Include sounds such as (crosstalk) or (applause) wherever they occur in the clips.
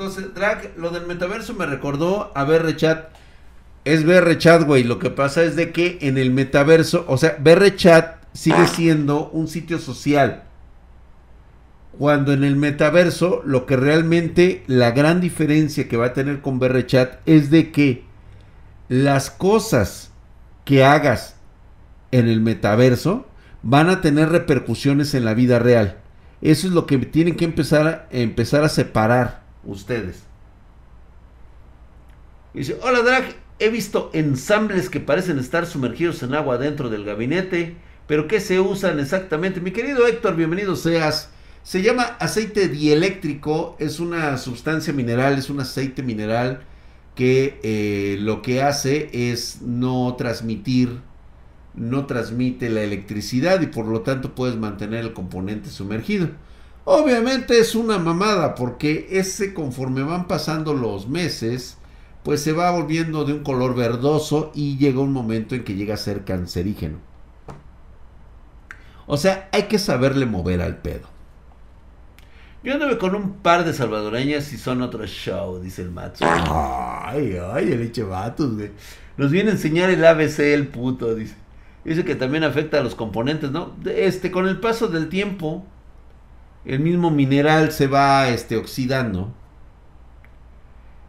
Entonces, Drag, lo del metaverso me recordó a BR Chat. Es BR Chat, güey. Lo que pasa es de que en el metaverso, o sea, BR Chat sigue siendo un sitio social. Cuando en el metaverso, lo que realmente la gran diferencia que va a tener con BR Chat es de que las cosas que hagas en el metaverso van a tener repercusiones en la vida real. Eso es lo que tienen que empezar a, empezar a separar ustedes. Dice, hola Drag, he visto ensambles que parecen estar sumergidos en agua dentro del gabinete, pero ¿qué se usan exactamente? Mi querido Héctor, bienvenido seas. Se llama aceite dieléctrico, es una sustancia mineral, es un aceite mineral que eh, lo que hace es no transmitir no transmite la electricidad y por lo tanto puedes mantener el componente sumergido. Obviamente es una mamada porque ese conforme van pasando los meses, pues se va volviendo de un color verdoso y llega un momento en que llega a ser cancerígeno. O sea, hay que saberle mover al pedo. Yo anduve con un par de salvadoreñas y son otro show, dice el macho. Ay, ay, el eche vatos, güey. Nos viene a enseñar el ABC el puto, dice. Dice que también afecta a los componentes, ¿no? Este, con el paso del tiempo, el mismo mineral se va este, oxidando.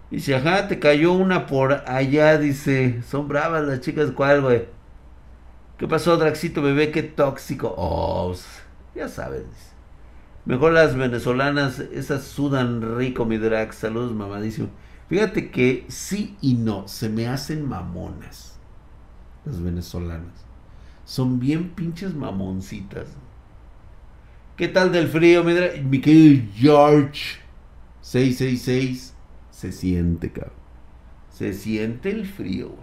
Dice, ajá, te cayó una por allá, dice. Son bravas las chicas, ¿cuál, güey? ¿Qué pasó, Draxito, bebé? Qué tóxico. Oh, ya sabes. Mejor las venezolanas, esas sudan rico, mi Drax. Saludos, mamadísimo. Fíjate que sí y no, se me hacen mamonas las venezolanas son bien pinches mamoncitas. ¿Qué tal del frío, mi, querido George? 666. Se siente, cabrón. Se siente el frío,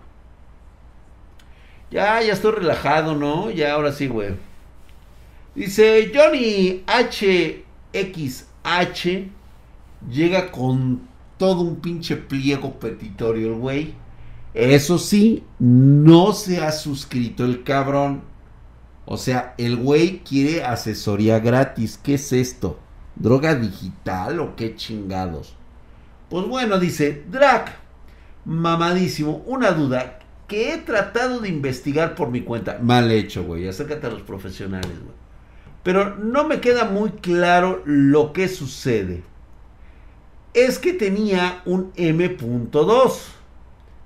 Ya, ya estoy relajado, ¿no? Ya, ahora sí, güey. Dice Johnny HXH. Llega con todo un pinche pliego petitorio güey. Eso sí, no se ha suscrito el cabrón. O sea, el güey quiere asesoría gratis. ¿Qué es esto? ¿Droga digital o qué chingados? Pues bueno, dice Drac, mamadísimo, una duda que he tratado de investigar por mi cuenta. Mal hecho, güey. Acércate a los profesionales, güey. Pero no me queda muy claro lo que sucede. Es que tenía un M.2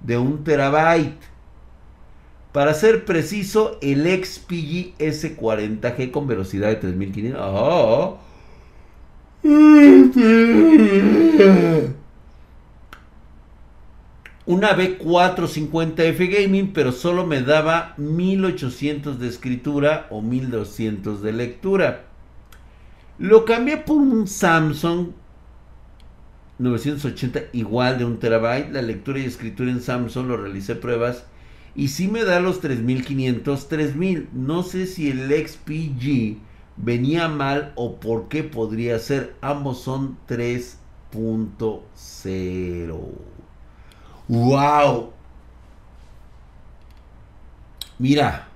de un terabyte. Para ser preciso, el XPG S40G con velocidad de 3500. Una B450F Gaming, pero solo me daba 1800 de escritura o 1200 de lectura. Lo cambié por un Samsung 980 igual de un terabyte. La lectura y escritura en Samsung lo realicé pruebas y si me da los 3500, 3000. No sé si el XPG venía mal o por qué podría ser. Ambos son 3.0. ¡Wow! Mira.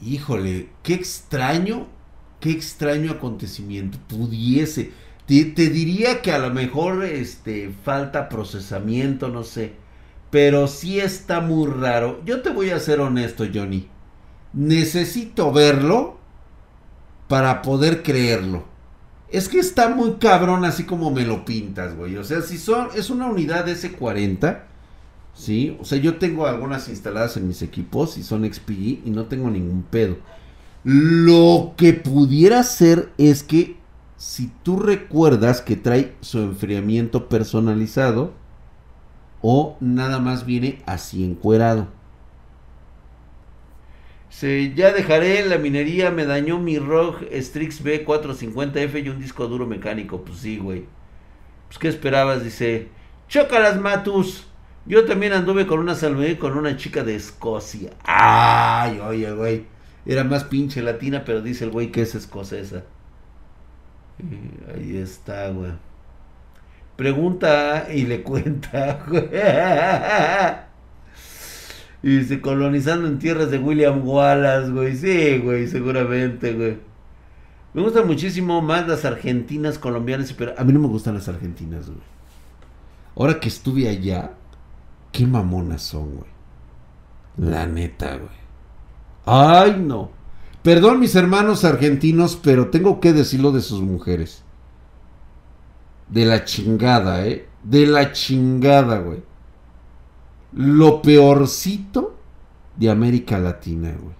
Híjole, qué extraño, qué extraño acontecimiento. Pudiese te, diría que a lo mejor este, falta procesamiento, no sé. Pero sí está muy raro. Yo te voy a ser honesto, Johnny. Necesito verlo para poder creerlo. Es que está muy cabrón así como me lo pintas, güey. O sea, si son, es una unidad S40, ¿sí? O sea, yo tengo algunas instaladas en mis equipos y son XPG y no tengo ningún pedo. Lo que pudiera ser es que si tú recuerdas que trae su enfriamiento personalizado o nada más viene así encuerado. Se, ya dejaré la minería, me dañó mi ROG Strix B450F y un disco duro mecánico. Pues sí, güey. Pues qué esperabas, dice. Chócalas, Matus. Yo también anduve con una salve con una chica de Escocia. Ay, oye, güey. Era más pinche latina, pero dice el güey que es escocesa. Ahí está, güey. Pregunta y le cuenta. Y dice, colonizando en tierras de William Wallace, güey. Sí, güey, seguramente, güey. Me gustan muchísimo más las argentinas, colombianas, pero a mí no me gustan las argentinas, güey. Ahora que estuve allá, qué mamonas son, güey. La neta, güey. Ay, no. Perdón mis hermanos argentinos, pero tengo que decirlo de sus mujeres. De la chingada, ¿eh? De la chingada, güey. Lo peorcito de América Latina, güey.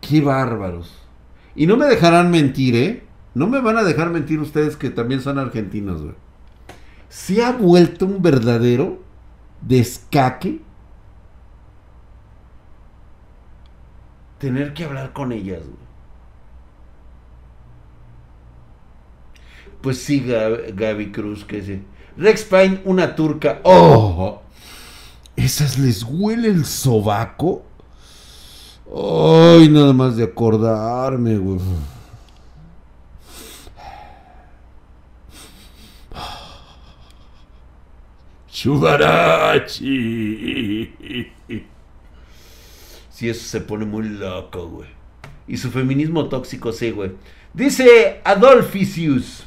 Qué bárbaros. Y no me dejarán mentir, ¿eh? No me van a dejar mentir ustedes que también son argentinos, güey. Se ha vuelto un verdadero descaque tener que hablar con ellas, güey. Pues sí, Gaby Cruz, que se. Rex Pine, una turca. ¡Oh! ¿Esas les huele el sobaco? Ay, nada más de acordarme, güey. Chubarachi. Si eso se pone muy loco, güey. Y su feminismo tóxico, sí, güey. Dice Adolfisius.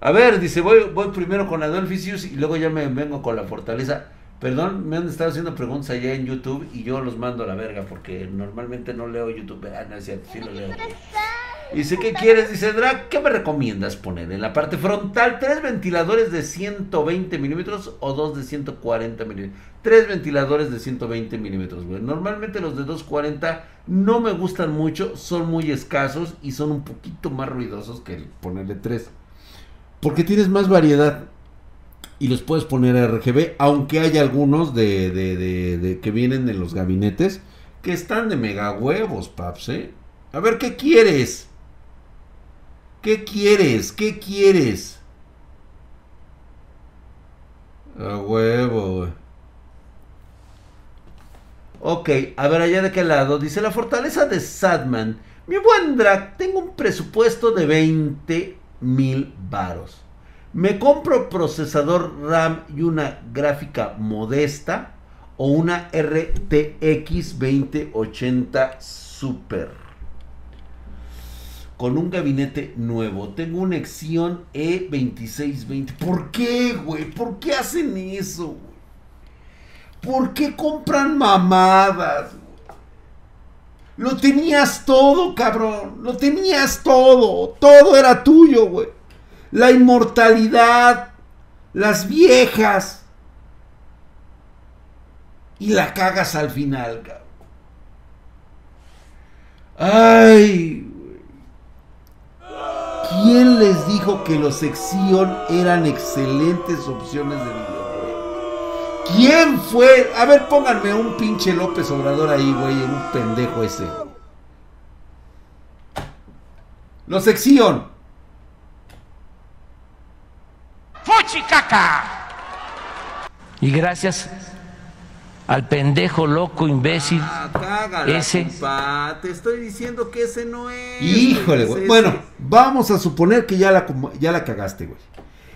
A ver, dice, voy, voy primero con Adolfisius y luego ya me vengo con la fortaleza. Perdón, me han estado haciendo preguntas allá en YouTube y yo los mando a la verga porque normalmente no leo YouTube. Ah, no es sí lo leo. Dice, ¿qué quieres? Dice, Drag, ¿qué me recomiendas poner? En la parte frontal, tres ventiladores de 120 milímetros o dos de 140 milímetros. Tres ventiladores de 120 milímetros, güey. Normalmente los de 240 no me gustan mucho, son muy escasos y son un poquito más ruidosos que ponerle tres. Porque tienes más variedad y los puedes poner RGB, aunque hay algunos de, de, de, que vienen en los gabinetes que están de mega huevos, paps, ¿eh? A ver, ¿qué quieres? ¿Qué quieres? ¿Qué quieres? A huevo. Ok, a ver allá de qué lado. Dice la fortaleza de Sadman. Mi buen drag, tengo un presupuesto de 20 mil varos. ¿Me compro procesador RAM y una gráfica modesta o una RTX 2080 Super? Con un gabinete nuevo. Tengo una Exion E2620. ¿Por qué, güey? ¿Por qué hacen eso? ¿Por qué compran mamadas? Lo tenías todo, cabrón. Lo tenías todo. Todo era tuyo, güey la inmortalidad, las viejas. Y la cagas al final, cabrón. Ay, ¿Quién les dijo que los Exion eran excelentes opciones de videojuego? ¿Quién fue? A ver, pónganme un pinche López Obrador ahí, güey, un pendejo ese. Los Exion caca Y gracias al pendejo loco imbécil ah, ese. te estoy diciendo que ese no es híjole güey. Bueno vamos a suponer que ya la ya la cagaste güey.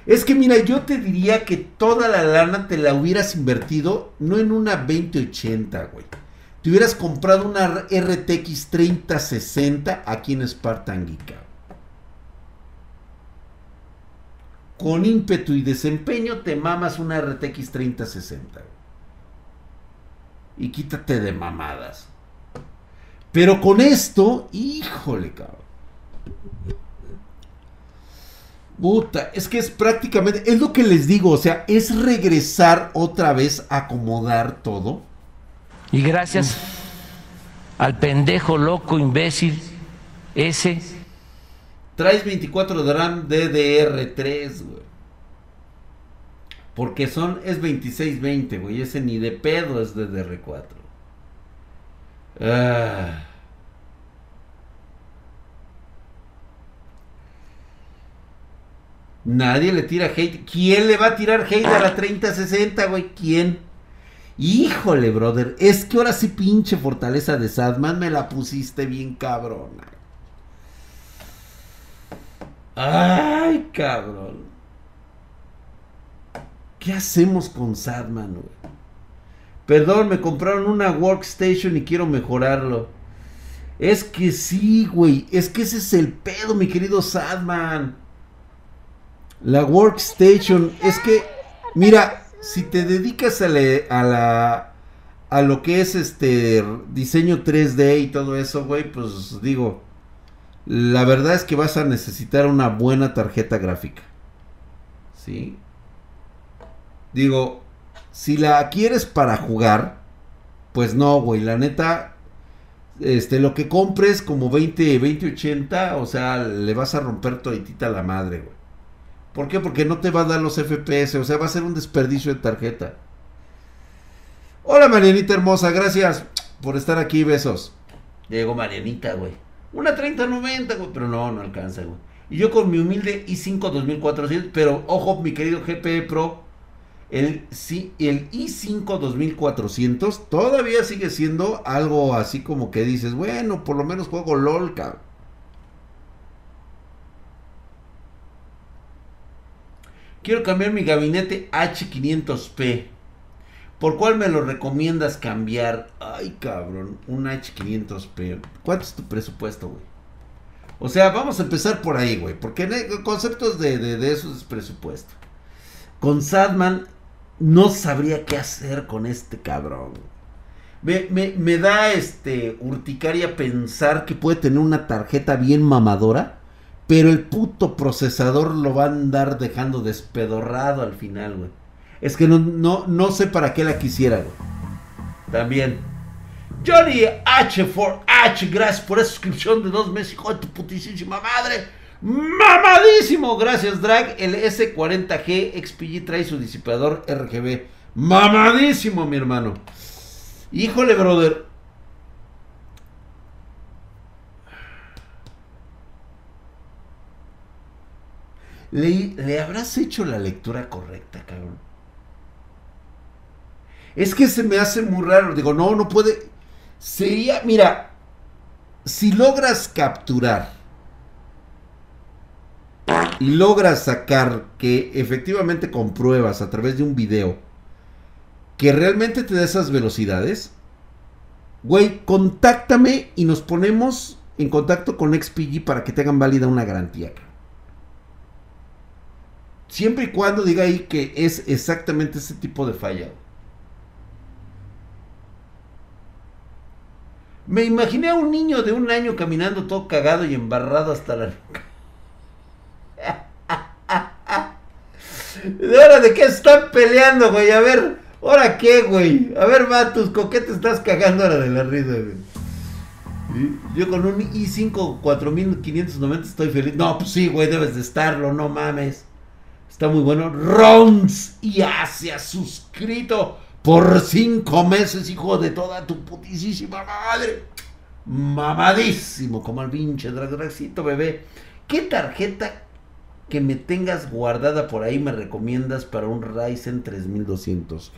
Es que mira yo te diría que toda la lana te la hubieras invertido no en una 2080 güey. Te hubieras comprado una RTX 3060 aquí en Spartan Geek con ímpetu y desempeño te mamas una RTX 3060. Y quítate de mamadas. Pero con esto, híjole, cabrón. Puta, es que es prácticamente, es lo que les digo, o sea, es regresar otra vez a acomodar todo. Y gracias al pendejo loco imbécil ese Traes 24 de RAM DDR3, güey. Porque son, es 2620, güey. Ese ni de pedo es DDR4. Ah. Nadie le tira hate. ¿Quién le va a tirar hate a la 3060, güey? ¿Quién? Híjole, brother. Es que ahora sí pinche fortaleza de Sadman me la pusiste bien cabrona. Ay, cabrón. ¿Qué hacemos con Sadman, güey? Perdón, me compraron una workstation y quiero mejorarlo. Es que sí, güey. Es que ese es el pedo, mi querido Sadman. La workstation. Es que, mira, si te dedicas a, a la. A lo que es este diseño 3D y todo eso, güey, pues digo. La verdad es que vas a necesitar una buena tarjeta gráfica. ¿Sí? Digo, si la quieres para jugar, pues no, güey, la neta, este, lo que compres como 20, 2080, o sea, le vas a romper toditita la madre, güey. ¿Por qué? Porque no te va a dar los FPS, o sea, va a ser un desperdicio de tarjeta. Hola Marianita hermosa, gracias por estar aquí, besos. Llegó Marianita, güey. Una 3090, güey, pero no, no alcanza, güey. Y yo con mi humilde i5 2400, pero ojo, mi querido GP Pro, el, el i5 2400 todavía sigue siendo algo así como que dices, bueno, por lo menos juego LOL, cabrón. Quiero cambiar mi gabinete H500P. ¿Por cuál me lo recomiendas cambiar? Ay, cabrón, un H500P. ¿Cuánto es tu presupuesto, güey? O sea, vamos a empezar por ahí, güey. Porque conceptos de, de, de eso es presupuesto. Con Sadman no sabría qué hacer con este cabrón. Me, me, da este urticaria pensar que puede tener una tarjeta bien mamadora, pero el puto procesador lo va a andar dejando despedorrado al final, güey. Es que no, no, no sé para qué la quisiera. También. Johnny H4H, gracias por esa suscripción de dos meses, hijo de tu putísima madre. Mamadísimo, gracias Drag. El S40G XPG trae su disipador RGB. Mamadísimo, mi hermano. Híjole, brother. ¿Le, ¿Le, habrás hecho la lectura correcta, cabrón? Es que se me hace muy raro. Digo, no, no puede. Sería, mira, si logras capturar y logras sacar que efectivamente compruebas a través de un video que realmente te da esas velocidades, güey, contáctame y nos ponemos en contacto con XPG para que te hagan válida una garantía. Siempre y cuando diga ahí que es exactamente ese tipo de falla. Me imaginé a un niño de un año caminando todo cagado y embarrado hasta la ¿De ahora de qué están peleando, güey? A ver, ¿ahora qué, güey? A ver, Matus, ¿con qué te estás cagando ahora de la risa, güey? Yo con un i5 4590 estoy feliz. No, pues sí, güey, debes de estarlo, no mames. Está muy bueno. Rounds y ha suscrito por cinco meses, hijo de toda tu putísima madre. Mamadísimo, como el pinche dragcito, bebé. ¿Qué tarjeta que me tengas guardada por ahí me recomiendas para un Ryzen 3200G?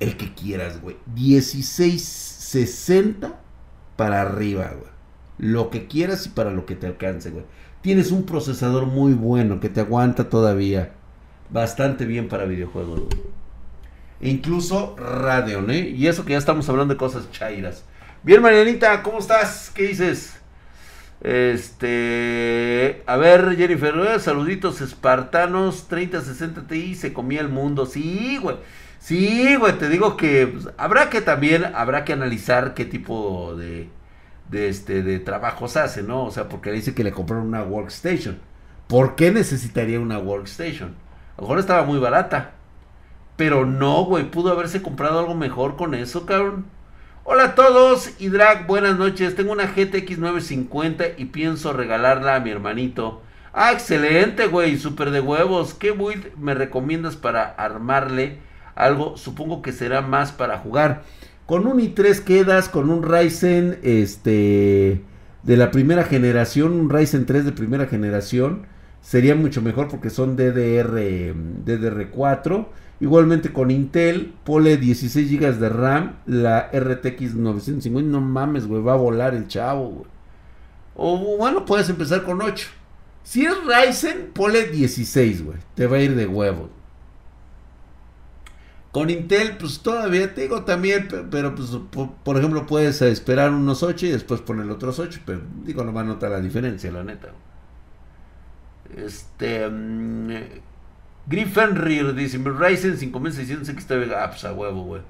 El que quieras, güey. 1660 para arriba, güey. Lo que quieras y para lo que te alcance, güey. Tienes un procesador muy bueno que te aguanta todavía bastante bien para videojuegos. E incluso Radeon, ¿eh? Y eso que ya estamos hablando de cosas chairas. Bien, Marianita, ¿cómo estás? ¿Qué dices? Este, a ver, Jennifer, saluditos espartanos, 3060 Ti, se comía el mundo. Sí, güey. Sí, güey, te digo que pues, habrá que también, habrá que analizar qué tipo de, de, este, de trabajos hace, ¿no? O sea, porque dice que le compraron una workstation. ¿Por qué necesitaría una workstation? A lo mejor estaba muy barata. Pero no, güey, pudo haberse comprado algo mejor con eso, cabrón. Hola a todos y Drag, buenas noches. Tengo una GTX 950 y pienso regalarla a mi hermanito. Ah, excelente, güey, súper de huevos. ¿Qué build me recomiendas para armarle algo? Supongo que será más para jugar. Con un i3 quedas, con un Ryzen este de la primera generación, un Ryzen 3 de primera generación, sería mucho mejor porque son DDR DDR4 Igualmente con Intel, pole 16 GB de RAM, la RTX 950, no mames, güey, va a volar el chavo, güey. O bueno, puedes empezar con 8. Si es Ryzen, pole 16, güey, te va a ir de huevo. Con Intel, pues todavía te digo también, pero pues por, ejemplo puedes esperar unos 8 y después poner otros 8, pero digo, no va a notar la diferencia, la neta. Este... Um, Griffin Rear dice, Ryzen 5600 XTV, ah, pues a huevo, güey.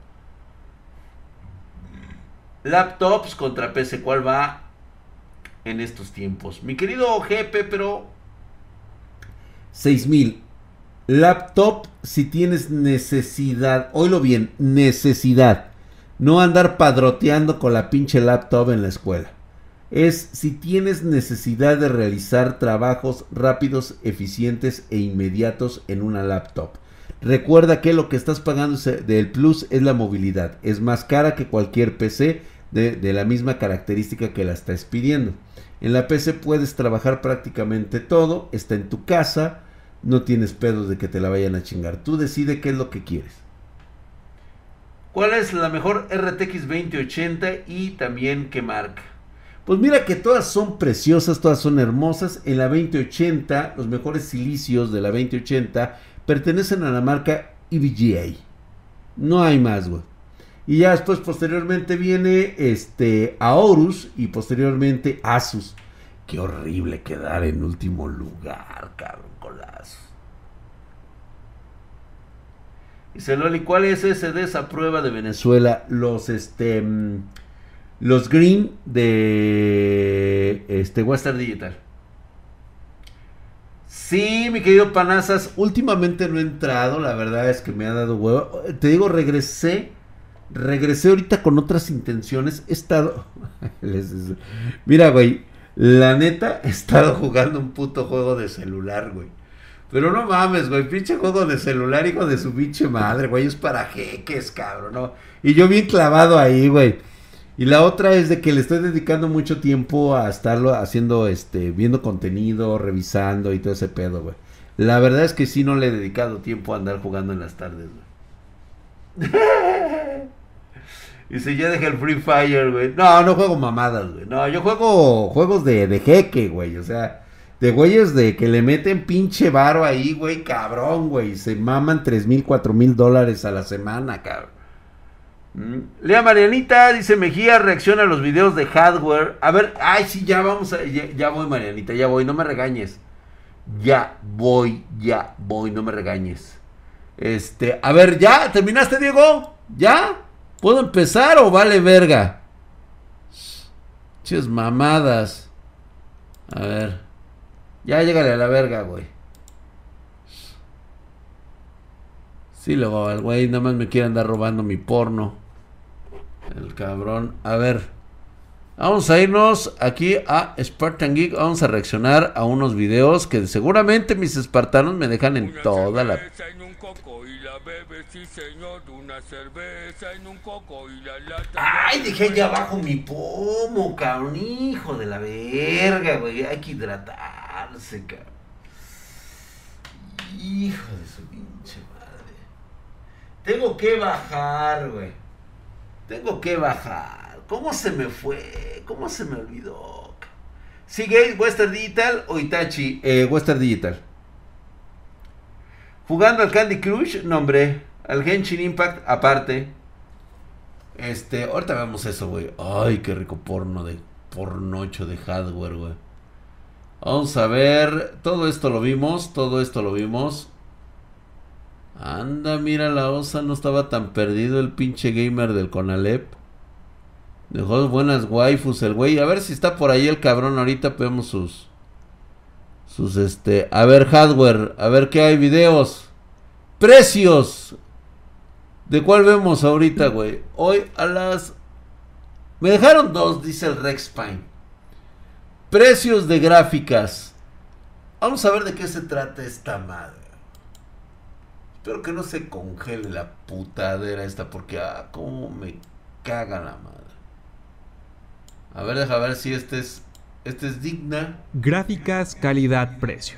Laptops contra PC, ¿cuál va en estos tiempos? Mi querido GP, pero... 6000. Laptop si tienes necesidad. Oílo bien, necesidad. No andar padroteando con la pinche laptop en la escuela. Es si tienes necesidad de realizar trabajos rápidos, eficientes e inmediatos en una laptop. Recuerda que lo que estás pagando del plus es la movilidad. Es más cara que cualquier PC de, de la misma característica que la estás pidiendo. En la PC puedes trabajar prácticamente todo. Está en tu casa no tienes pedos de que te la vayan a chingar. Tú decide qué es lo que quieres. ¿Cuál es la mejor RTX 2080 y también qué marca? Pues mira que todas son preciosas, todas son hermosas. En la 2080, los mejores silicios de la 2080 pertenecen a la marca EVGA. No hay más, güey. Y ya después, posteriormente, viene este Aorus y posteriormente Asus. Qué horrible quedar en último lugar, cabrón. Dice Loli, ¿cuál es ese de esa prueba de Venezuela? Los este mm, los green de este Western Digital. Sí, mi querido Panazas, últimamente no he entrado, la verdad es que me ha dado huevo. Te digo, regresé, regresé ahorita con otras intenciones. He estado, (laughs) mira, güey, la neta, he estado jugando un puto juego de celular, güey. Pero no mames, güey, pinche juego de celular, hijo de su pinche madre, güey, es para jeques, cabrón, ¿no? Y yo bien clavado ahí, güey. Y la otra es de que le estoy dedicando mucho tiempo a estarlo haciendo, este, viendo contenido, revisando y todo ese pedo, güey. La verdad es que sí no le he dedicado tiempo a andar jugando en las tardes, güey. (laughs) y si ya dejé el Free Fire, güey. No, no juego mamadas, güey. No, yo juego juegos de, de jeque, güey. O sea, de güeyes de que le meten pinche varo ahí, güey, cabrón, güey. Se maman tres mil, cuatro mil dólares a la semana, cabrón. Mm. Lea Marianita, dice Mejía, reacciona a los videos de hardware. A ver, ay, sí, ya vamos a. Ya, voy, Marianita, ya voy, no me regañes. Ya voy, ya voy, no me regañes. Este, a ver, ¿ya? ¿Terminaste, Diego? ¿Ya? ¿Puedo empezar o vale verga? Ches mamadas. A ver. Ya llegale a la verga, güey. Sí, luego el güey nada más me quiere andar robando mi porno. El cabrón. A ver. Vamos a irnos aquí a Spartan Geek. Vamos a reaccionar a unos videos que seguramente mis espartanos me dejan en toda la Ay, dejé allá abajo mi pomo, cabrón. Hijo de la verga, güey. Hay que hidratarse, cabrón. Hijo de su pinche madre. Tengo que bajar, güey. Tengo que bajar. ¿Cómo se me fue? ¿Cómo se me olvidó? ¿Sigue Western Digital o Itachi? Eh, Western Digital. Jugando al Candy Crush, nombre. Al Genshin Impact, aparte. Este, ahorita vemos eso, güey. Ay, qué rico porno de pornocho de hardware, güey. Vamos a ver. Todo esto lo vimos. Todo esto lo vimos. Anda, mira la osa. No estaba tan perdido el pinche gamer del Conalep. Dejó buenas waifus el güey. A ver si está por ahí el cabrón. Ahorita vemos sus sus este, a ver hardware, a ver qué hay videos. Precios. ¿De cuál vemos ahorita, güey? Hoy a las Me dejaron dos, dice el Rex Pine. Precios de gráficas. Vamos a ver de qué se trata esta madre. Espero que no se congele la putadera esta porque ah, cómo me caga la madre. A ver, deja ver si este es este es digna. Gráficas, calidad, precio.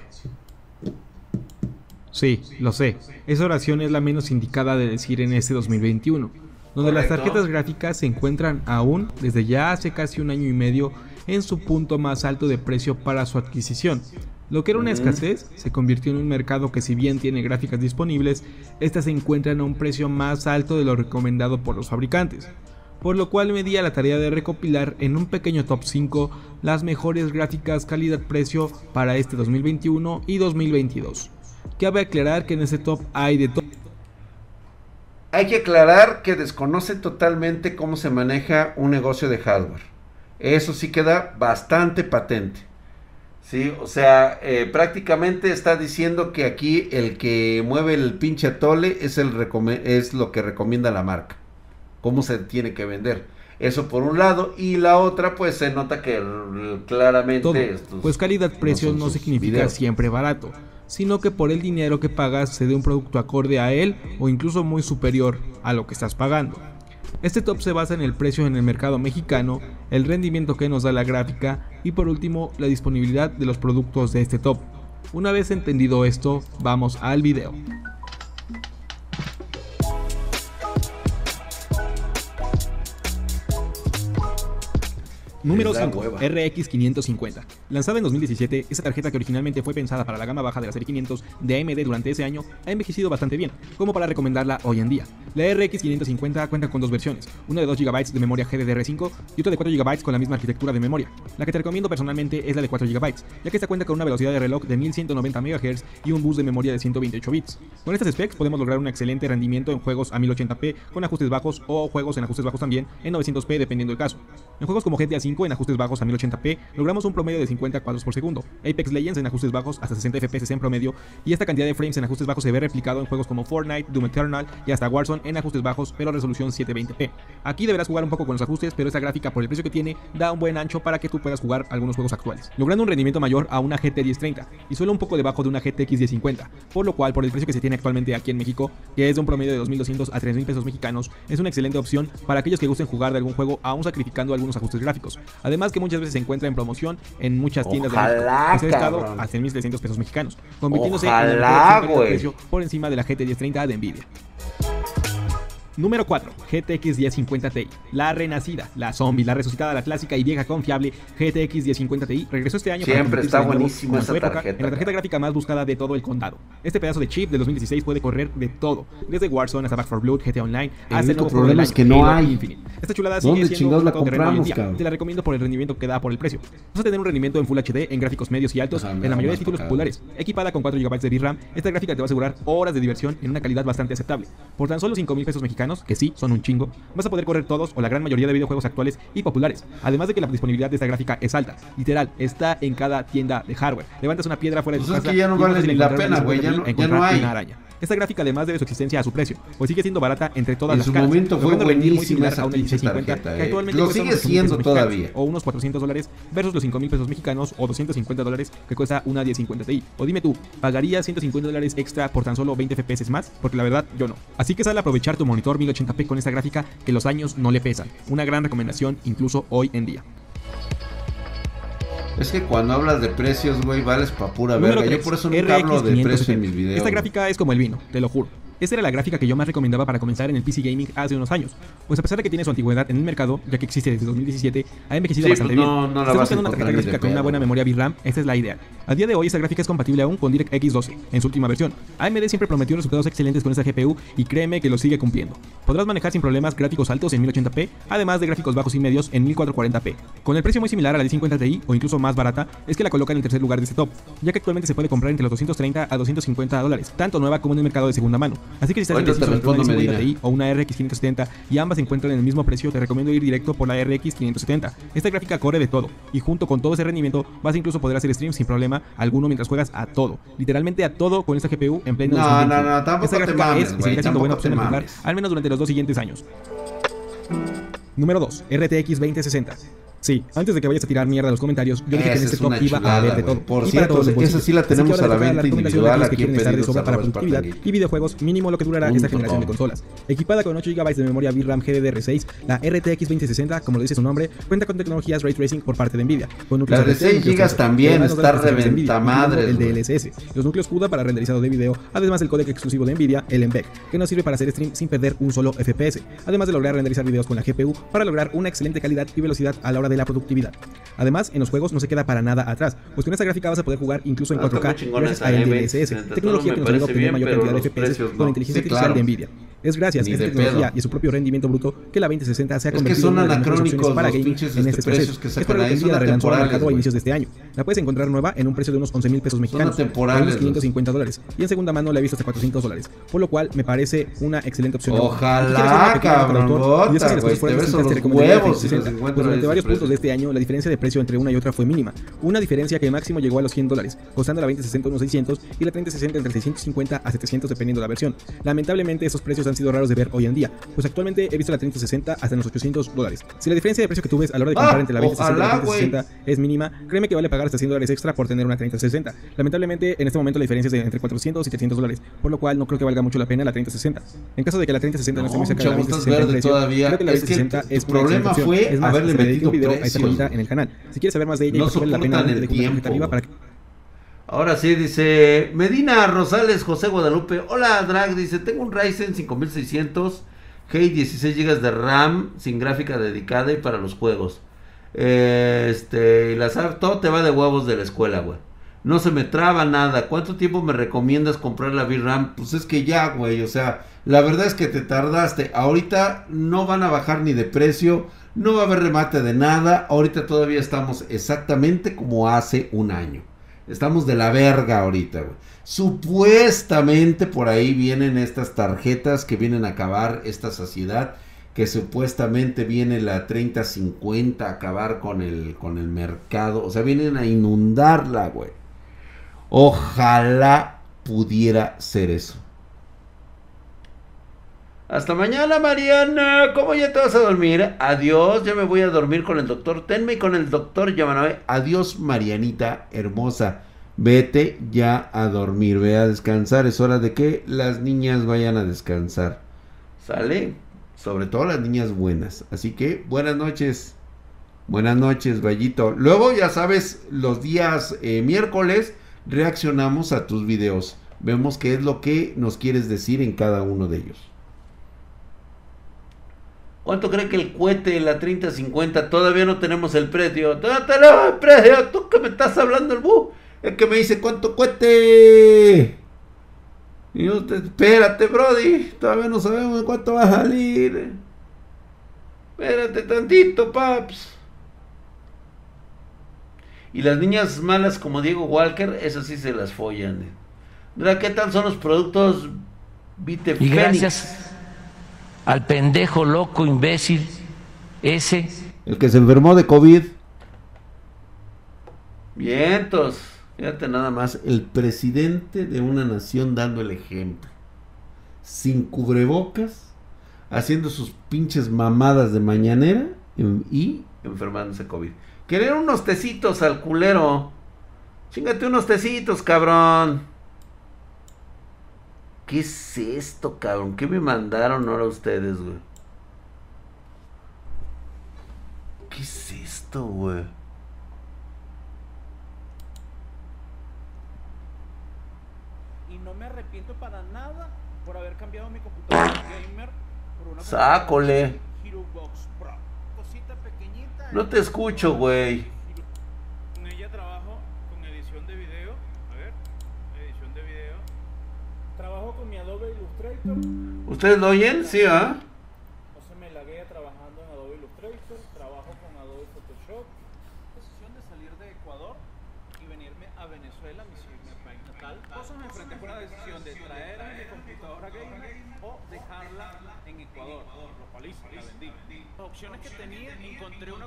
Sí, lo sé. Esa oración es la menos indicada de decir en este 2021, donde las tarjetas gráficas se encuentran aún desde ya hace casi un año y medio en su punto más alto de precio para su adquisición. Lo que era una escasez se convirtió en un mercado que si bien tiene gráficas disponibles, estas se encuentran a un precio más alto de lo recomendado por los fabricantes, por lo cual me di a la tarea de recopilar en un pequeño top 5 las mejores gráficas calidad-precio para este 2021 y 2022. Cabe aclarar que en ese top hay de todo. Hay que aclarar que desconoce totalmente cómo se maneja un negocio de hardware. Eso sí queda bastante patente. Sí, o sea, eh, prácticamente está diciendo que aquí el que mueve el pinche tole es, el es lo que recomienda la marca. Cómo se tiene que vender. Eso por un lado. Y la otra, pues se nota que claramente... pues calidad-precio no, significa siempre barato, sino que por el dinero que pagas se dé un producto acorde a él o incluso muy superior a lo que estás pagando. Este top se basa en el precio en el mercado mexicano, el rendimiento que nos da la gráfica y por último la disponibilidad de los productos de este top. Una vez entendido esto, vamos al video. Número 5, RX 550. Lanzada en 2017, esta tarjeta que originalmente fue pensada para la gama baja de la serie 500 de AMD durante ese año ha envejecido bastante bien, como para recomendarla hoy en día. La RX 550 cuenta con dos versiones, una de 2 GB de memoria GDDR5 y otra de 4 GB con la misma arquitectura de memoria. La que te recomiendo personalmente es la de 4 GB, ya que esta cuenta con una velocidad de reloj de 1190 MHz y un bus de memoria de 128 bits. Con estas specs podemos lograr un excelente rendimiento en juegos a 1080p con ajustes bajos o juegos en ajustes bajos también en 900p dependiendo del caso. En juegos como GTA 5 en ajustes bajos a 1080p logramos un promedio de 50 cuadros por segundo, Apex Legends en ajustes bajos hasta 60 FPS en promedio y esta cantidad de frames en ajustes bajos se ve replicado en juegos como Fortnite, Doom Eternal y hasta Warzone en ajustes bajos pero resolución 720p. Aquí deberás jugar un poco con los ajustes, pero esta gráfica por el precio que tiene da un buen ancho para que tú puedas jugar algunos juegos actuales, logrando un rendimiento mayor a una GT 1030 y solo un poco debajo de una GTX 1050, por lo cual por el precio que se tiene actualmente aquí en México, que es de un promedio de 2.200 a 3.000 pesos mexicanos, es una excelente opción para aquellos que gusten jugar de algún juego aún sacrificando algunos ajustes gráficos. Además que muchas veces se encuentra en promoción en muchas tiendas de México. estado a 6.300 pesos mexicanos, convirtiéndose en el precio por encima de la GT 1030 de Nvidia. Número 4. GTX 1050 Ti. La renacida, la zombie, la resucitada, la clásica y vieja confiable GTX 1050 Ti regresó este año Siempre está buenísimo esa tarjeta. En la tarjeta gráfica más buscada de todo el condado. Este pedazo de chip de 2016 puede correr de todo, desde Warzone hasta Back 4 Blood, GTA Online, el hasta el nuevo problema es que no hay. Infinite. Esta chulada sigue siendo la compramos, Te la recomiendo por el rendimiento que da por el precio. Vas a tener un rendimiento en Full HD en gráficos medios y altos en la mayoría de títulos populares. Equipada con 4 GB de VRAM, esta gráfica te va a asegurar horas de diversión en una calidad bastante aceptable. Por tan solo 5 mil pesos mexicanos, que sí, son un chingo, vas a poder correr todos o la gran mayoría de videojuegos actuales y populares. Además de que la disponibilidad de esta gráfica es alta. Literal, está en cada tienda de hardware. Levantas una piedra fuera de pues tu casa. que ya no vale ni la pena, güey. Ya, no, hay. Una araña. Esta gráfica además debe su existencia a su precio, pues sigue siendo barata entre todas en las su momento fue buenísima esa a una tarjeta, que eh. Lo sigue siendo todavía. O unos 400 dólares versus los 5 mil pesos mexicanos o 250 dólares que cuesta una 1050 Ti. O dime tú, ¿pagarías 150 dólares extra por tan solo 20 FPS más? Porque la verdad, yo no. Así que sale a aprovechar tu monitor 1080p con esta gráfica que los años no le pesan. Una gran recomendación incluso hoy en día. Es que cuando hablas de precios, güey, vales pa' pura verga. Yo por eso nunca hablo de precio en mis videos. Esta gráfica es como el vino, te lo juro. Esta era la gráfica que yo más recomendaba para comenzar en el PC Gaming hace unos años, pues a pesar de que tiene su antigüedad en el mercado, ya que existe desde 2017, ha envejecido bastante pues no, bien. No, no buscando una tarjeta gráfica con una buena memoria VRAM, esta es la idea. A día de hoy esta gráfica es compatible aún con DirectX 12, en su última versión. AMD siempre prometió resultados excelentes con esta GPU y créeme que lo sigue cumpliendo. Podrás manejar sin problemas gráficos altos en 1080p, además de gráficos bajos y medios en 1440p. Con el precio muy similar a la 1050 Ti o incluso más barata, es que la coloca en el tercer lugar de este top, ya que actualmente se puede comprar entre los 230 a 250 dólares, tanto nueva como en el mercado de segunda mano. Así que si estás o una RX 570 y ambas se encuentran en el mismo precio, te recomiendo ir directo por la RX 570. Esta gráfica corre de todo y junto con todo ese rendimiento vas a incluso poder hacer stream sin problema alguno mientras juegas a todo. Literalmente a todo con esta GPU en pleno No, no, no, tampoco Esta gráfica es y seguirá siendo buena opción al menos durante los dos siguientes años. Número 2, RTX 2060. Sí, antes de que vayas a tirar mierda a los comentarios, yo dije que en este top iba a haber de todo. Por cierto, esa sí la tenemos a la venta individual aquí en estar de sobra para productividad y videojuegos, mínimo lo que durará esta generación de consolas. Equipada con 8 GB de memoria VRAM GDDR6, la RTX 2060, como lo dice su nombre, cuenta con tecnologías Ray Tracing por parte de Nvidia. Con la de 6 GB también está reventa madre. El DLSS, los núcleos CUDA para renderizado de video, además el códec exclusivo de Nvidia, el MBEC, que nos sirve para hacer stream sin perder un solo FPS, además de lograr renderizar videos con la GPU para lograr una excelente calidad y velocidad a la hora de de la productividad. Además, en los juegos no se queda para nada atrás, pues con esta gráfica vas a poder jugar incluso en 4K gracias a DLSS, tecnología que nos ayuda a obtener mayor cantidad de FPS con la inteligencia artificial de Nvidia. Es gracias a esta tecnología y a su propio rendimiento bruto que la 2060 se ha convertido en una de las opciones para gaming en este proceso. Que Nvidia la relanzó al mercado a inicios de este año. La puedes encontrar nueva en un precio de unos 11 mil pesos mexicanos, o unos 550 dólares, y en segunda mano la he visto hasta 400 dólares, por lo cual me parece una excelente opción. Ojalá, cabrón, y es que las cosas fueran te 60, pues durante varios puntos de este año la diferencia de precio entre una y otra fue mínima, una diferencia que máximo llegó a los 100 dólares, costando la 2060 unos 600 y la 3060 entre 650 a 700 dependiendo de la versión. Lamentablemente esos precios han sido raros de ver hoy en día, pues actualmente he visto la 3060 hasta en los 800 dólares. Si la diferencia de precio que tú ves a la hora de comprar entre la 2060 y la 3060 es mínima, créeme que vale pagar hasta 100 dólares extra por tener una 3060. Lamentablemente en este momento la diferencia es de entre 400 y 300 dólares, por lo cual no creo que valga mucho la pena la 3060. En caso de que la 3060 no, esté muy cerca de la 2060 en precio, todavía. creo que la Es que 2060 el es una problema fue. Es más, haberle metido un video a esta en el canal. Si quieres saber más de ella No vale la pena, el un link tiempo. arriba para que Ahora sí, dice Medina Rosales José Guadalupe. Hola, Drag. Dice: Tengo un Ryzen 5600 G 16 GB de RAM sin gráfica dedicada y para los juegos. Este, y la SAR, todo te va de huevos de la escuela, güey. No se me traba nada. ¿Cuánto tiempo me recomiendas comprar la VRAM? Pues es que ya, güey. O sea, la verdad es que te tardaste. Ahorita no van a bajar ni de precio. No va a haber remate de nada. Ahorita todavía estamos exactamente como hace un año. Estamos de la verga ahorita, güey. Supuestamente por ahí vienen estas tarjetas que vienen a acabar esta saciedad. Que supuestamente viene la 3050 a acabar con el, con el mercado. O sea, vienen a inundarla, güey. Ojalá pudiera ser eso. Hasta mañana, Mariana. ¿Cómo ya te vas a dormir? Adiós, ya me voy a dormir con el doctor Tenme y con el doctor Yamanabe. Adiós, Marianita hermosa. Vete ya a dormir, ve a descansar. Es hora de que las niñas vayan a descansar. ¿Sale? Sobre todo las niñas buenas. Así que buenas noches. Buenas noches, Vallito. Luego, ya sabes, los días eh, miércoles reaccionamos a tus videos. Vemos qué es lo que nos quieres decir en cada uno de ellos. ¿Cuánto cree que el cohete de la 3050? Todavía no tenemos el precio. Todavía. Tú que me estás hablando el bu. El que me dice cuánto cohete. Y yo, te- espérate, Brody. Todavía no sabemos cuánto va a salir. Espérate tantito, paps. Y las niñas malas como Diego Walker, esas sí se las follan. Mira, ¿qué tal son los productos Vite Y al pendejo loco imbécil ese El que se enfermó de COVID. Vientos. Fíjate nada más. El presidente de una nación dando el ejemplo. Sin cubrebocas. Haciendo sus pinches mamadas de mañanera. en- Y enfermándose de COVID. Querer unos tecitos al culero. Chingate unos tecitos, cabrón. ¿Qué es esto, cabrón? ¿Qué me mandaron ahora ustedes, güey? ¿Qué es esto, güey? y no me arrepiento para nada por haber cambiado mi computadora gamer por una Sácole. Cosita pequeñita. No te escucho, güey. Con ella trabajo con edición de video. A ver, edición de video. Trabajo con mi Adobe Illustrator. ¿Ustedes lo oyen? Sí, ¿ah? No se me laguea trabajando en Adobe Illustrator. Trabajo con Adobe Photoshop. Decisión de salir de Ecuador y venirme a Venezuela, mi, país natal. Cosas me enfrenté con la decisión de traerme mi computadora gamer o dejarla en Ecuador. Lo cual hice, la vendí. Las opciones que tenía, encontré una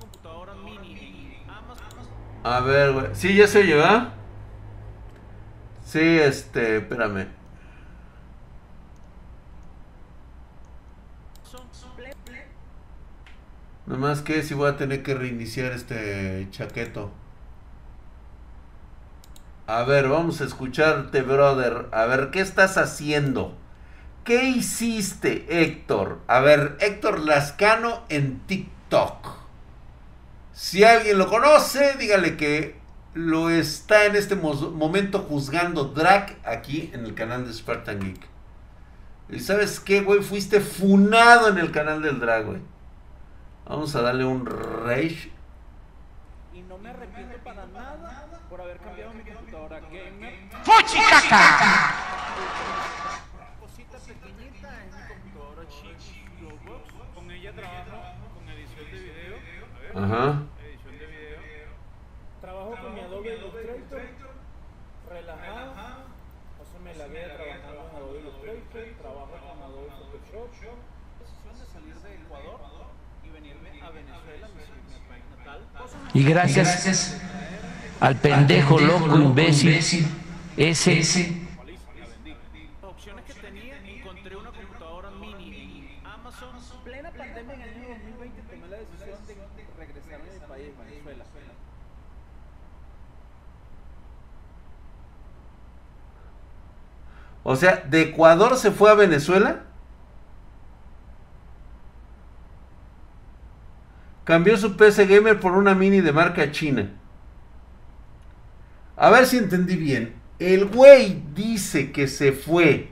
computadora mini en Amazon. A ver, güey. Sí, ya se oye, ¿va? Sí, este, espérame. Nada más que si voy a tener que reiniciar este chaqueto. A ver, vamos a escucharte, brother. A ver, ¿qué estás haciendo? ¿Qué hiciste, Héctor? A ver, Héctor Lascano en TikTok. Si alguien lo conoce, dígale que lo está en este mo- momento juzgando Drag aquí en el canal de Spartan Geek. ¿Y sabes qué, güey? Fuiste funado en el canal del Drag, güey. Vamos a darle un rage. Y no me arrepiento para nada por haber cambiado mi computadora gamer. Cosita pequeñita es mi computadora chic. Con ella trabajo con edición de video. A ver, Ajá. edición de video. Trabajo con mi Adobe Illustrator. Relajado. Paso me la vida trabajando en Adobe Illustrator. Trabajo con Adobe Photoshop. Decisión de salir de Ecuador y venirme a Venezuela, mi, mi país Y gracias al pendejo loco imbécil ese Las opciones que tenía, encontré una computadora mini en Amazon. Plena pandemia en el año 2020 tomé la decisión de regresar a mi país, Venezuela. O sea, de Ecuador se fue a Venezuela. Cambió su PC gamer por una mini de marca china. A ver si entendí bien. El güey dice que se fue.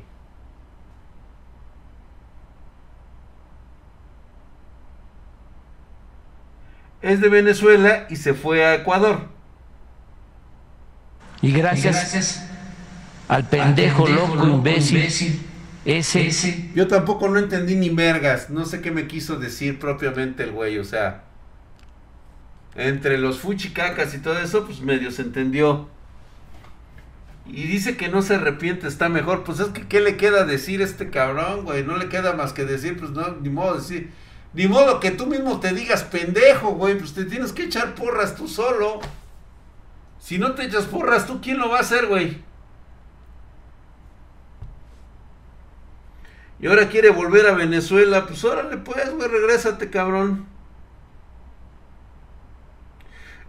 Es de Venezuela y se fue a Ecuador. y gracias al pendejo loco imbécil ese Yo tampoco no entendí ni mergas. No sé qué me quiso decir propiamente el güey. O sea, entre los fuchicacas y todo eso, pues medio se entendió. Y dice que no se arrepiente, está mejor. Pues es que, ¿qué le queda decir este cabrón, güey? No le queda más que decir, pues no, ni modo decir. Ni modo que tú mismo te digas pendejo, güey. Pues te tienes que echar porras tú solo. Si no te echas porras, ¿tú quién lo va a hacer, güey? Y ahora quiere volver a Venezuela. Pues órale, pues, güey, regrésate, cabrón.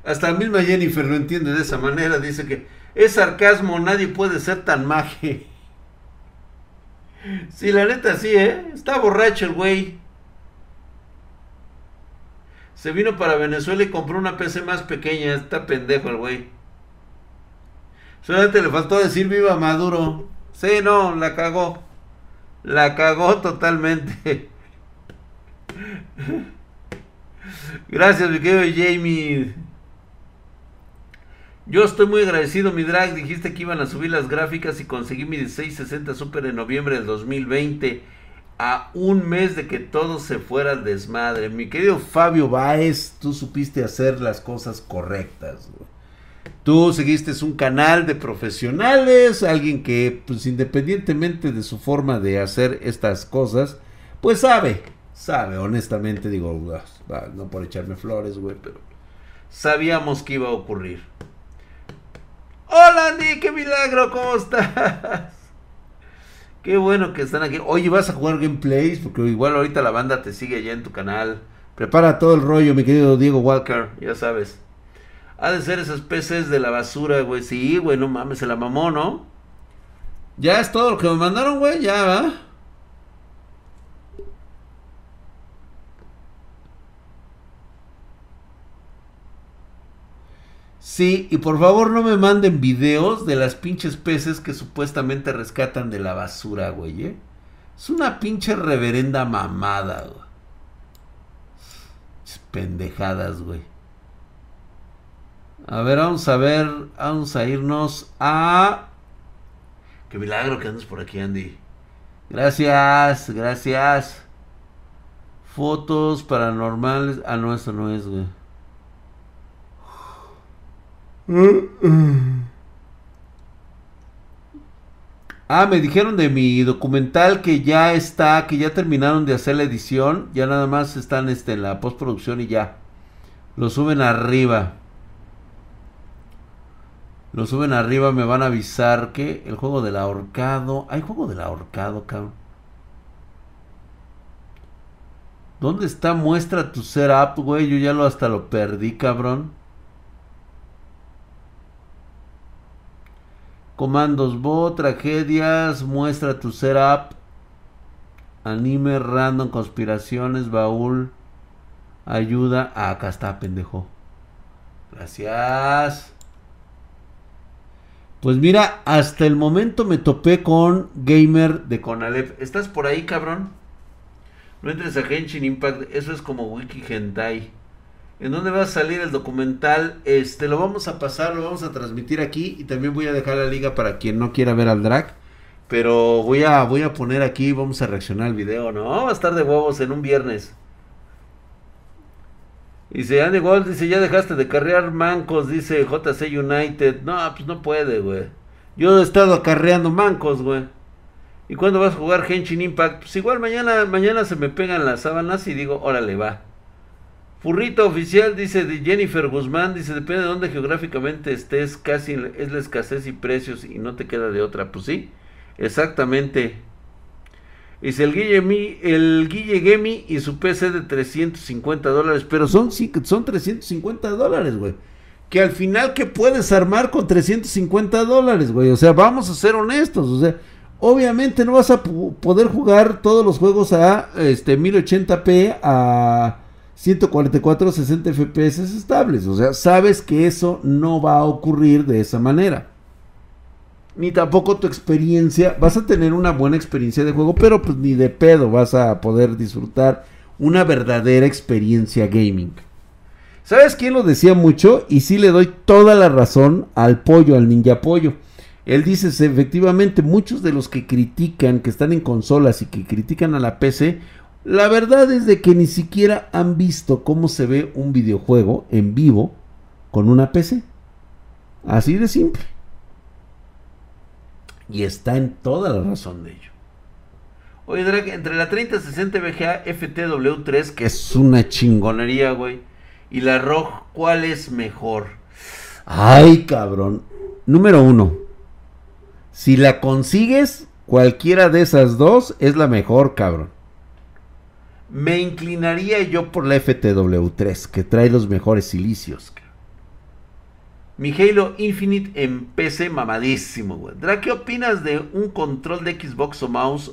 Hasta la misma Jennifer lo entiende de esa manera. Dice que es sarcasmo, nadie puede ser tan maje. Sí, la neta sí, ¿eh? Está borracho el güey. Se vino para Venezuela y compró una PC más pequeña. Está pendejo el güey. Solamente le faltó decir viva Maduro. Sí, no, la cagó. La cagó totalmente. (laughs) Gracias, mi querido Jamie. Yo estoy muy agradecido, mi drag. Dijiste que iban a subir las gráficas y conseguí mi 1660 Super en noviembre del 2020. A un mes de que todo se fuera al desmadre. Mi querido Fabio Baez, tú supiste hacer las cosas correctas. Tú seguiste un canal de profesionales, alguien que, pues independientemente de su forma de hacer estas cosas, pues sabe, sabe, honestamente digo, ah, no por echarme flores, güey, pero sabíamos que iba a ocurrir. Hola Andy, qué milagro, ¿cómo estás? Qué bueno que están aquí. Oye, ¿vas a jugar gameplays? Porque igual ahorita la banda te sigue allá en tu canal. Prepara todo el rollo, mi querido Diego Walker, ya sabes. Ha de ser esas peces de la basura, güey. Sí, güey, no mames, se la mamó, ¿no? Ya es todo lo que me mandaron, güey, ya, ¿va? Sí, y por favor no me manden videos de las pinches peces que supuestamente rescatan de la basura, güey, ¿eh? Es una pinche reverenda mamada, güey. Pendejadas, güey. A ver, vamos a ver, vamos a irnos a... Qué milagro que andas por aquí, Andy. Gracias, gracias. Fotos paranormales. Ah, no, eso no es, güey. Ah, me dijeron de mi documental que ya está, que ya terminaron de hacer la edición. Ya nada más están este, en la postproducción y ya. Lo suben arriba. Lo suben arriba, me van a avisar que el juego del ahorcado. Hay juego del ahorcado, cabrón. ¿Dónde está? Muestra tu setup, güey. Yo ya lo hasta lo perdí, cabrón. Comandos bot, tragedias, muestra tu setup. Anime, random, conspiraciones, baúl. Ayuda. Ah, acá está, pendejo. Gracias. Pues mira, hasta el momento me topé con Gamer de Conalep. ¿Estás por ahí, cabrón? No entres a Genshin Impact, eso es como Wiki Hentai. ¿En dónde va a salir el documental? Este, lo vamos a pasar, lo vamos a transmitir aquí y también voy a dejar la liga para quien no quiera ver al drag. Pero voy a, voy a poner aquí, vamos a reaccionar al video, ¿no? Va a estar de huevos en un viernes. Dice Andy Gold, dice, ya dejaste de carrear mancos, dice JC United. No, pues no puede, güey. Yo he estado acarreando mancos, güey. ¿Y cuándo vas a jugar Henshin Impact? Pues igual mañana, mañana se me pegan las sábanas y digo, órale, va. Furrito oficial, dice de Jennifer Guzmán, dice, depende de dónde geográficamente estés, casi es la escasez y precios y no te queda de otra. Pues sí, exactamente. Dice el Guille, el Guille Gemi y su PC de 350 dólares, pero son, sí, son 350 dólares, güey. Que al final, ¿qué puedes armar con 350 dólares, güey? O sea, vamos a ser honestos, o sea, obviamente no vas a poder jugar todos los juegos a este 1080p a 144 60 FPS estables. O sea, sabes que eso no va a ocurrir de esa manera. Ni tampoco tu experiencia, vas a tener una buena experiencia de juego, pero pues ni de pedo vas a poder disfrutar una verdadera experiencia gaming. ¿Sabes quién lo decía mucho? Y sí le doy toda la razón al pollo, al ninja pollo. Él dice, efectivamente, muchos de los que critican, que están en consolas y que critican a la PC, la verdad es de que ni siquiera han visto cómo se ve un videojuego en vivo con una PC. Así de simple. Y está en toda la razón de ello. Oye, Drake, entre la 3060 VGA FTW3, que es una chingonería, güey, y la ROG, ¿cuál es mejor? Ay, cabrón. Número uno. Si la consigues, cualquiera de esas dos es la mejor, cabrón. Me inclinaría yo por la FTW3, que trae los mejores silicios. Mi Halo Infinite en PC mamadísimo, güey. ¿qué opinas de un control de Xbox o mouse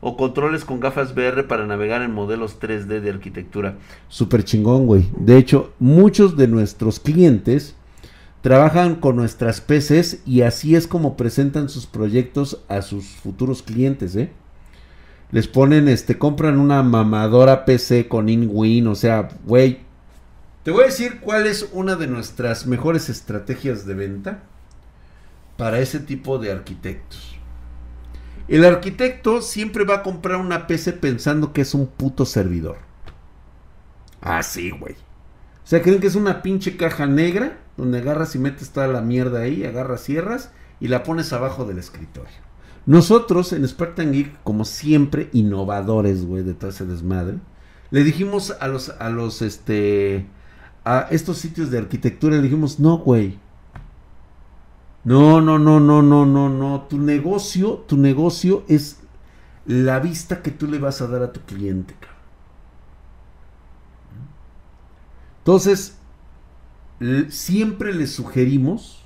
o controles con gafas VR para navegar en modelos 3D de arquitectura? Súper chingón, güey. De hecho, muchos de nuestros clientes trabajan con nuestras PCs y así es como presentan sus proyectos a sus futuros clientes, ¿eh? Les ponen, este, compran una mamadora PC con InWin, o sea, güey. Te voy a decir cuál es una de nuestras mejores estrategias de venta para ese tipo de arquitectos. El arquitecto siempre va a comprar una PC pensando que es un puto servidor. Ah, sí, güey. O sea, creen que es una pinche caja negra donde agarras y metes toda la mierda ahí, agarras, cierras y la pones abajo del escritorio. Nosotros en Spartan Geek, como siempre, innovadores, güey, de todo ese desmadre, le dijimos a los, a los, este, a estos sitios de arquitectura, le dijimos, no, güey. No, no, no, no, no, no, no. Tu negocio, tu negocio es la vista que tú le vas a dar a tu cliente, cabrón. Entonces, siempre le sugerimos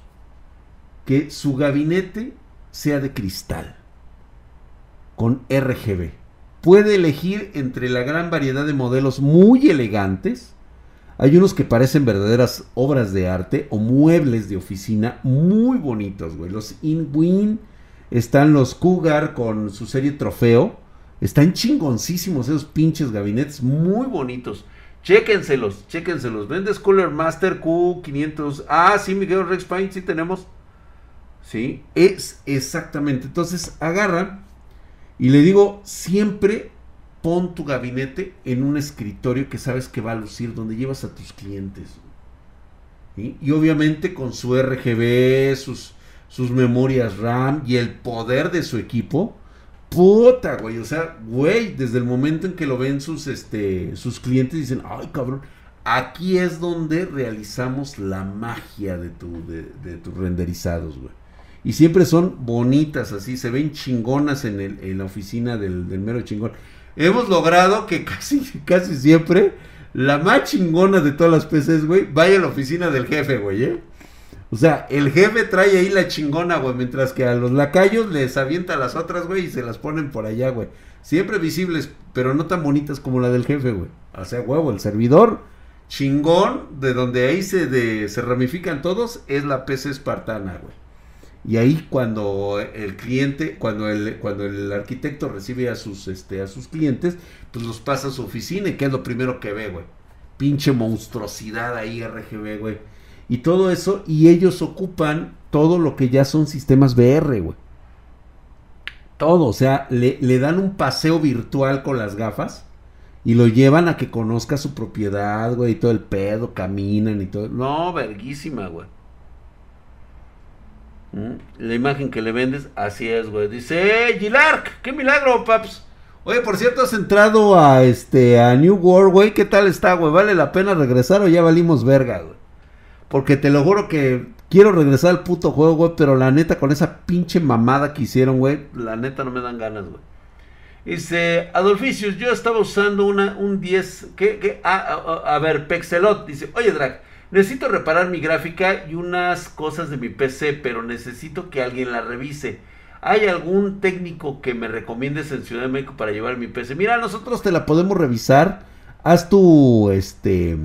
que su gabinete sea de cristal, con RGB. Puede elegir entre la gran variedad de modelos muy elegantes. Hay unos que parecen verdaderas obras de arte o muebles de oficina muy bonitos, güey. Los InWin, están los Cougar con su serie trofeo. Están chingoncísimos esos pinches gabinetes, muy bonitos. Chéquenselos, chéquenselos. Vendes Cooler Master Q500. Ah, sí, Miguel Rex Paint, sí tenemos. ¿Sí? Es exactamente. Entonces agarra y le digo, siempre pon tu gabinete en un escritorio que sabes que va a lucir, donde llevas a tus clientes. Y obviamente con su RGB, sus, sus memorias RAM y el poder de su equipo. Puta, güey. O sea, güey, desde el momento en que lo ven sus, este, sus clientes, dicen, ay, cabrón. Aquí es donde realizamos la magia de, tu, de, de tus renderizados, güey. Y siempre son bonitas, así, se ven chingonas en, el, en la oficina del, mero chingón. Hemos logrado que (laughs) casi, casi siempre la más chingona de todas las PCs, güey, vaya a la oficina del jefe, güey, ¿eh? O sea, el jefe trae ahí la chingona, güey, mientras que a los lacayos les avienta las otras, güey, y se las ponen por allá, güey. Siempre visibles, pero no tan bonitas como la del jefe, güey. O sea, huevo, el servidor chingón, de donde ahí se, se ramifican todos, es la PC espartana, güey. Y ahí cuando el cliente, cuando el, cuando el arquitecto recibe a sus, este, a sus clientes, pues los pasa a su oficina y que es lo primero que ve, güey. Pinche monstruosidad ahí RGB, güey. Y todo eso, y ellos ocupan todo lo que ya son sistemas VR, güey. Todo, o sea, le, le dan un paseo virtual con las gafas y lo llevan a que conozca su propiedad, güey, y todo el pedo, caminan y todo. No, verguísima, güey. ¿Mm? La imagen que le vendes, así es, güey. Dice, ¡eh, Gilark! ¡Qué milagro, paps! Oye, por cierto, has entrado a este a New World, güey. ¿Qué tal está, güey? ¿Vale la pena regresar o ya valimos verga, güey? Porque te lo juro que quiero regresar al puto juego, güey. Pero la neta, con esa pinche mamada que hicieron, güey. La neta no me dan ganas, güey. Dice, Adolficius, yo estaba usando una, un 10. ¿Qué? qué? Ah, a, a, ver, Pexelot. Dice, oye, Drag. Necesito reparar mi gráfica y unas cosas de mi PC, pero necesito que alguien la revise. ¿Hay algún técnico que me recomiendes en Ciudad de México para llevar mi PC? Mira, nosotros te la podemos revisar. Haz tu, este,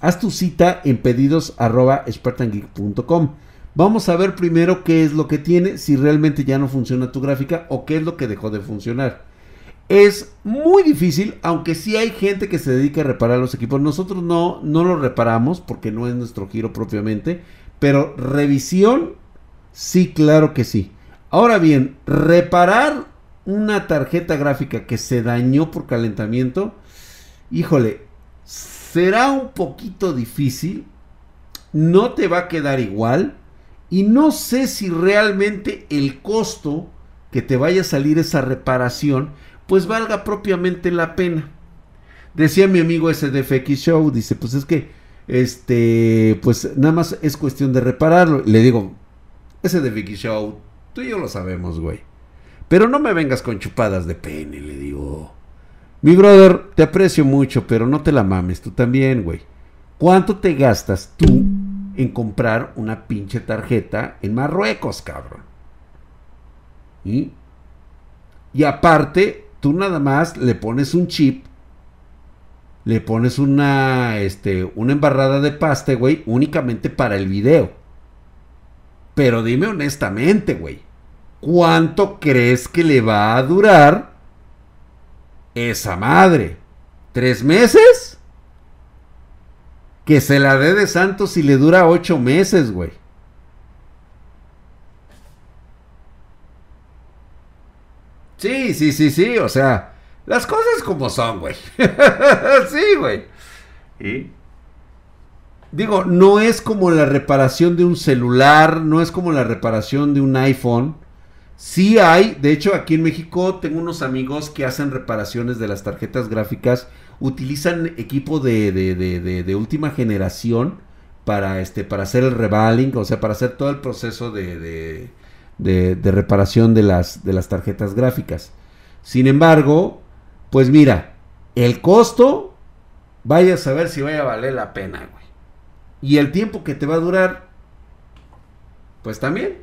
haz tu cita en pedidos. Vamos a ver primero qué es lo que tiene, si realmente ya no funciona tu gráfica o qué es lo que dejó de funcionar. Es muy difícil, aunque sí hay gente que se dedica a reparar los equipos. Nosotros no, no los reparamos porque no es nuestro giro propiamente. Pero revisión, sí, claro que sí. Ahora bien, reparar una tarjeta gráfica que se dañó por calentamiento, híjole, será un poquito difícil. No te va a quedar igual. Y no sé si realmente el costo que te vaya a salir esa reparación pues valga propiamente la pena. Decía mi amigo SDFX Show, dice, pues es que, este, pues nada más es cuestión de repararlo. Le digo, SDFX Show, tú y yo lo sabemos, güey. Pero no me vengas con chupadas de pene, le digo. Mi brother, te aprecio mucho, pero no te la mames, tú también, güey. ¿Cuánto te gastas tú en comprar una pinche tarjeta en Marruecos, cabrón? ¿Y? Y aparte, tú nada más le pones un chip, le pones una, este, una embarrada de paste, güey, únicamente para el video. Pero dime honestamente, güey, ¿cuánto crees que le va a durar esa madre? ¿Tres meses? Que se la dé de santo si le dura ocho meses, güey. Sí, sí, sí, sí, o sea, las cosas como son, güey. (laughs) sí, güey. Y digo, no es como la reparación de un celular, no es como la reparación de un iPhone. Sí hay, de hecho aquí en México tengo unos amigos que hacen reparaciones de las tarjetas gráficas, utilizan equipo de, de, de, de última generación para, este, para hacer el revaling, o sea, para hacer todo el proceso de, de, reparación de las, de las tarjetas gráficas. Sin embargo, pues mira, el costo, vaya a saber si vaya a valer la pena, güey. Y el tiempo que te va a durar, pues también.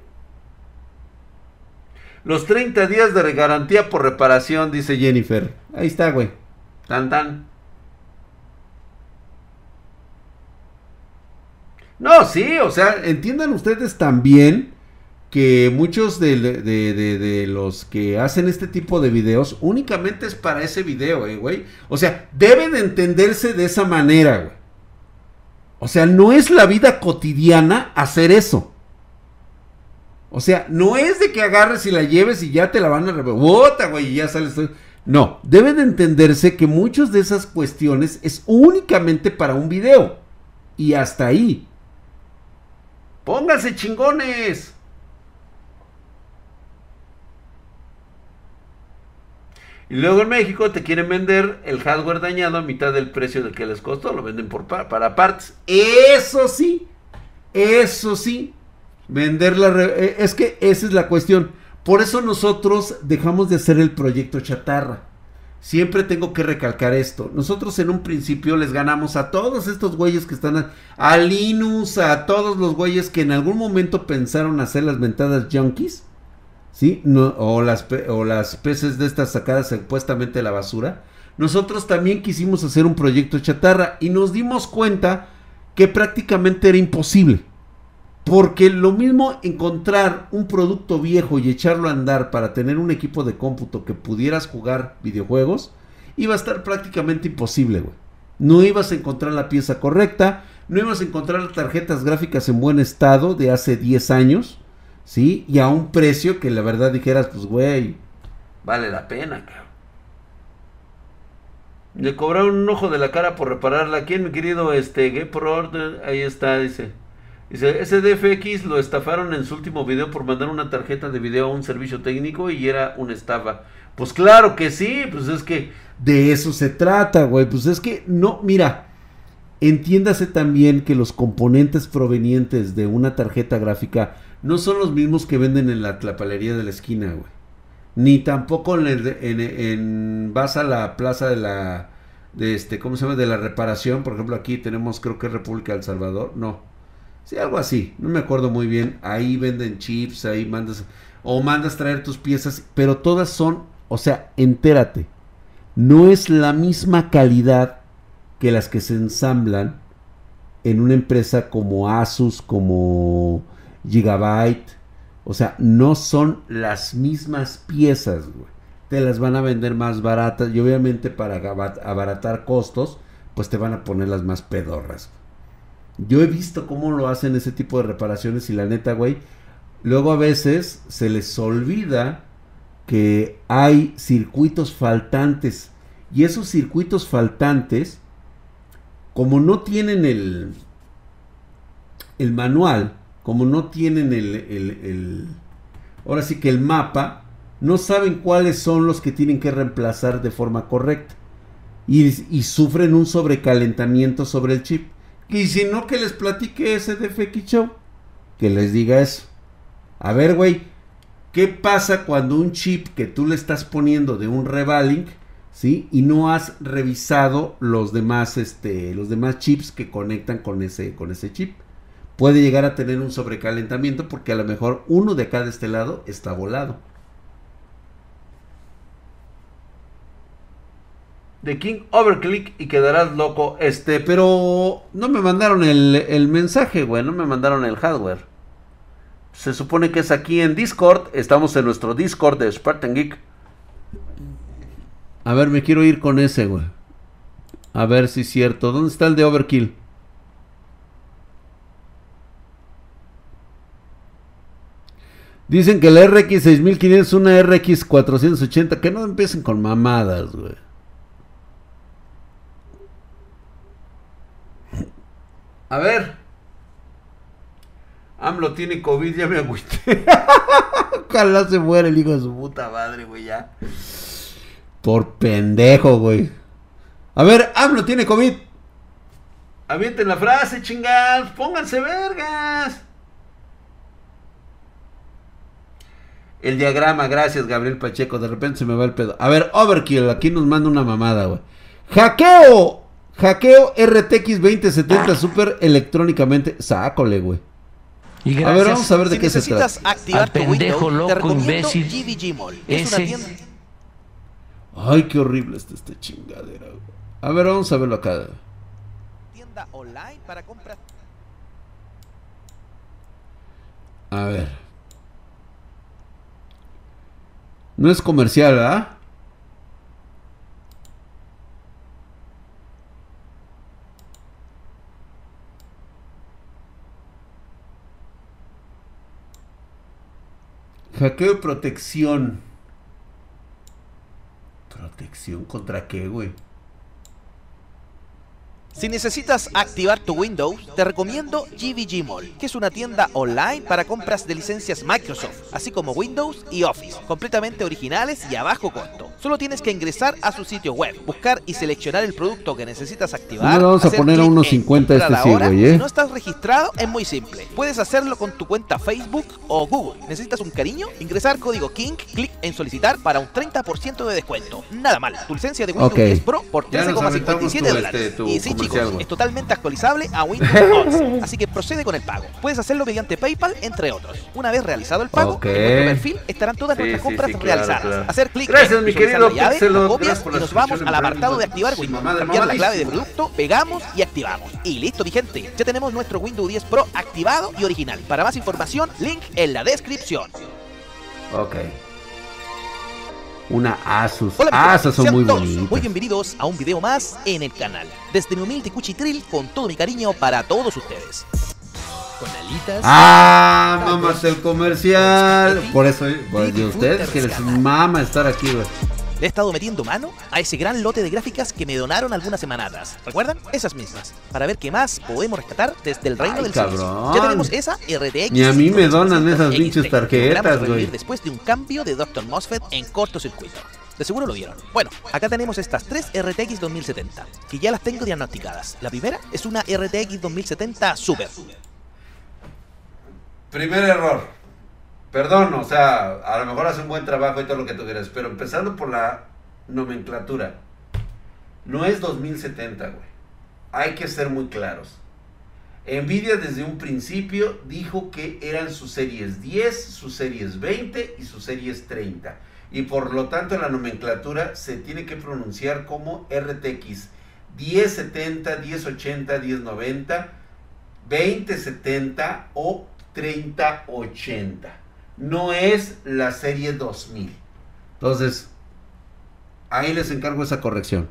Los 30 días de garantía por reparación, dice Jennifer. Ahí está, güey. Tan tan. No, sí, o sea, entiendan ustedes también que muchos de, los que hacen este tipo de videos únicamente es para ese video, eh, güey. O sea, deben entenderse de esa manera, güey. O sea, no es la vida cotidiana hacer eso. O sea, no es de que agarres y la lleves y ya te la van a rebota, güey, y ya sales. No, debe de entenderse que muchas de esas cuestiones es únicamente para un video. Y hasta ahí. Pónganse chingones. Y luego en México te quieren vender el hardware dañado a mitad del precio del que les costó. Lo venden por para partes. Eso sí. Eso sí. Venderla. Eh, es que esa es la cuestión. Por eso nosotros dejamos de hacer el proyecto chatarra. Siempre tengo que recalcar esto. Nosotros en un principio les ganamos a todos estos güeyes que están a, a Linus, a todos los güeyes que en algún momento pensaron hacer las ventadas junkies ¿sí? No, o, las, o las peces de estas sacadas supuestamente de la basura. Nosotros también quisimos hacer un proyecto chatarra y nos dimos cuenta que prácticamente era imposible. Porque lo mismo encontrar un producto viejo y echarlo a andar para tener un equipo de cómputo que pudieras jugar videojuegos, iba a estar prácticamente imposible, güey. No ibas a encontrar la pieza correcta, no ibas a encontrar tarjetas gráficas en buen estado de hace 10 años, ¿sí? Y a un precio que la verdad dijeras, pues, güey, vale la pena, cabrón. Le cobraron un ojo de la cara por repararla. ¿Quién, mi querido este, Game por Order? Ahí está, dice. Dice, ese DFX lo estafaron en su último video por mandar una tarjeta de video a un servicio técnico y era una estafa. Pues claro que sí, pues es que de eso se trata, güey. Pues es que no, mira, entiéndase también que los componentes provenientes de una tarjeta gráfica no son los mismos que venden en la tlapalería de la esquina, güey. Ni tampoco en, el- en, en- vas a la plaza de la, de este, ¿cómo se llama? De la reparación. Por ejemplo, aquí tenemos, creo que República del Salvador. No. Sí, algo así. No me acuerdo muy bien. Ahí venden chips, ahí mandas, o mandas traer tus piezas, pero todas son, o sea, entérate. No es la misma calidad que las que se ensamblan en una empresa como Asus, como Gigabyte. O sea, no son las mismas piezas. Te las van a vender más baratas y obviamente para abaratar costos, pues te van a poner las más pedorras. Yo he visto cómo lo hacen ese tipo de reparaciones y la neta, güey, luego a veces se les olvida que hay circuitos faltantes y esos circuitos faltantes, como no tienen el, el manual, como no tienen el, el- el- ahora sí que el mapa, no saben cuáles son los que tienen que reemplazar de forma correcta. Y, sufren un sobrecalentamiento sobre el chip. Y si no, que les platique ese DFX Show. Que les diga eso. A ver, güey. ¿Qué pasa cuando un chip que tú le estás poniendo de un Revalink, ¿sí? Y no has revisado los demás, este, los demás chips que conectan con ese, con ese chip. Puede llegar a tener un sobrecalentamiento porque a lo mejor uno de acá de este lado está volado. de King Overclick y quedarás loco. Este, pero no me mandaron el, el mensaje, güey. No me mandaron el hardware. Se supone que es aquí en Discord. Estamos en nuestro Discord de Spartan Geek. A ver, me quiero ir con ese, güey. A ver si es cierto. ¿Dónde está el de Overkill? Dicen que la RX 6500 es una RX 480. Que no empiecen con mamadas, güey. A ver. AMLO tiene COVID, ya me agüité. (laughs) Ojalá se muera el hijo de su puta madre, güey, ya. Por pendejo, güey. A ver, AMLO tiene COVID. Avienten la frase, chingados. Pónganse vergas. El diagrama, gracias, Gabriel Pacheco. De repente se me va el pedo. A ver, Overkill, aquí nos manda una mamada, güey. Hackeo. Hackeo RTX 2070 super electrónicamente. Sácole, güey. Y A ver, vamos a ver de Si qué se necesitas trata. activar Al tu pendejo Windows, loco, te imbécil. Mall. Es una Ese. tienda, Ay, qué horrible está esta chingadera, güey. A ver, vamos a verlo acá. tienda online para compras. A ver. No es comercial, ¿verdad? Hackeo y protección. ¿Protección contra qué, güey? Si necesitas activar tu Windows, te recomiendo GVG Mall, que es una tienda online para compras de licencias Microsoft, así como Windows y Office, completamente originales y a bajo costo. Solo tienes que ingresar a su sitio web, buscar y seleccionar el producto que necesitas activar. No le vamos a poner a unos en 50 este sí, güey, ¿eh? Si no estás registrado, es muy simple. Puedes hacerlo con tu cuenta Facebook o Google. ¿Necesitas un cariño? Ingresar código KING, clic en solicitar para un 30% de descuento. Nada mal. Tu licencia de Windows Ok. 10 Pro por Ya nos aventamos 13,57 tu, dólares. este, y sí, chicos, es totalmente actualizable a Windows (laughs) 11. Así que procede con el pago. Puedes hacerlo mediante PayPal, entre otros. Una vez realizado el pago, en nuestro perfil estarán todas Sí, nuestras sí, compras sí, claro, realizadas. claro. Hacer clic Gracias, en mi utilizar la llave, Pixelot, la copias por y nos vamos al apartado de activar Windows. Cambiar la clave de producto, pegamos y activamos. Y listo, mi gente. Ya tenemos nuestro Windows 10 Pro activado y original. Para más información, link en la descripción. Ok. Una Asus. Hola, esas son muy bonitas. Muy bienvenidos a un video más en el canal. Desde mi humilde cuchitril con todo mi cariño para todos ustedes. Con alitas. Ah, mamas el comercial. Por eso, pues, de ustedes que les mama estar aquí, güey. Le he estado metiendo mano a ese gran lote de gráficas que me donaron algunas semanas atrás. ¿Recuerdan? Esas mismas. Para ver qué más podemos rescatar desde el reino Ay, del cabrón. Ya tenemos esa RTX. Ni a mí me donan esas 960 pinches tarjetas, güey. Después de un cambio de Dr. MOSFET en cortocircuito. De seguro lo vieron. Bueno, acá tenemos estas tres RTX 2070, que ya las tengo diagnosticadas. La primera es una RTX 2070 Super. Primer error. Perdón, o sea, a lo mejor hace un buen trabajo y todo lo que tú quieras, pero empezando por la nomenclatura. No es 2070, güey. Hay que ser muy claros. Nvidia desde un principio dijo que eran sus series 10, sus series 20 y sus series 30. Y por lo tanto la nomenclatura se tiene que pronunciar como RTX 1070, 1080, 1090, 2070 o 3080. No es la serie 2000. Entonces, ahí les encargo esa corrección.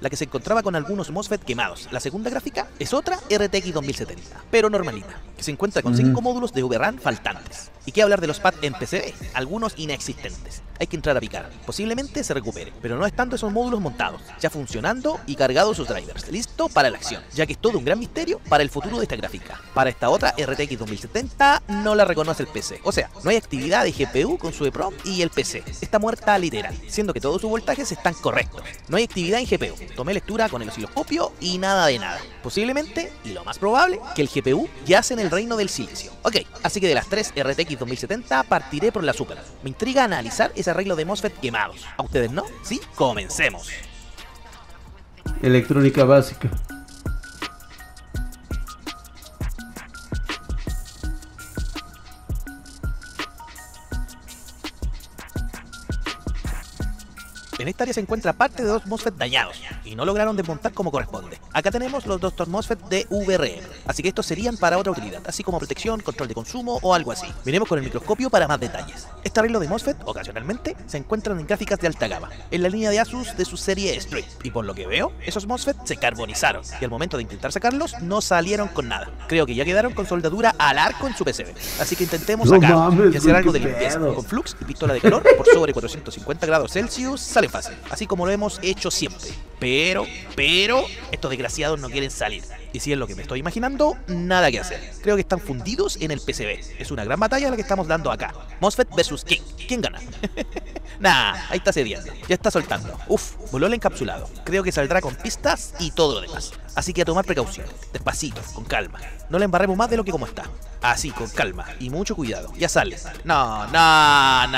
la que se encontraba con algunos MOSFET quemados. La segunda gráfica es otra RTX 2070, pero normalita, que se encuentra con Ujú. 5 módulos de VRAM faltantes. ¿Y qué hablar de los pads en PCB? Algunos inexistentes. Hay que entrar a picar. Posiblemente se recupere, pero no estando esos módulos montados, ya funcionando y cargados sus drivers, listo para la acción, ya que es todo un gran misterio para el futuro de esta gráfica. Para esta otra RTX 2070 no la reconoce el PC, o sea, no hay actividad de GPU con su EPROM y el PC. Está muerta literal, siendo que todos sus voltajes están correctos. No hay actividad en GPU. Tomé lectura con el osciloscopio y nada de nada. Posiblemente, y lo más probable, que el GPU yace en el reino del silencio. Ok, así que de las tres RTX 2070 partiré por la Super. Me intriga analizar ese arreglo de MOSFET quemados. ¿A ustedes no? ¿Sí? Comencemos. Electrónica básica. En esta área se encuentra parte de dos MOSFET dañados y no lograron desmontar como corresponde. Acá tenemos los dos MOSFET de VRM, así que estos serían para otra utilidad, así como protección, control de consumo o algo así. Miremos con el microscopio para más detalles. Este arreglo de MOSFET, ocasionalmente, se encuentran en gráficas de alta gama, en la línea de Asus de su serie Strip. Y por lo que veo, esos MOSFET se carbonizaron y al momento de intentar sacarlos no salieron con nada. Creo que ya quedaron con soldadura al arco en su PCB. Así que intentemos sacarlos y hacer algo de limpieza. Con flux y pistola de calor por sobre 450 grados Celsius sale así como lo hemos hecho siempre. Pero, pero, estos desgraciados no quieren salir. Y si es lo que me estoy imaginando, nada que hacer. Creo que están fundidos en el PCB. Es una gran batalla la que estamos dando acá. MOSFET versus King. ¿Quién gana? (laughs) nah, ahí está cediendo. Ya está soltando. Uf, voló el encapsulado. Creo que saldrá con pistas y todo lo demás. Así que a tomar precaución. Despacito, con calma. No le embarremos más de lo que como está. Así, con calma y mucho cuidado. Ya sale. No, no, no.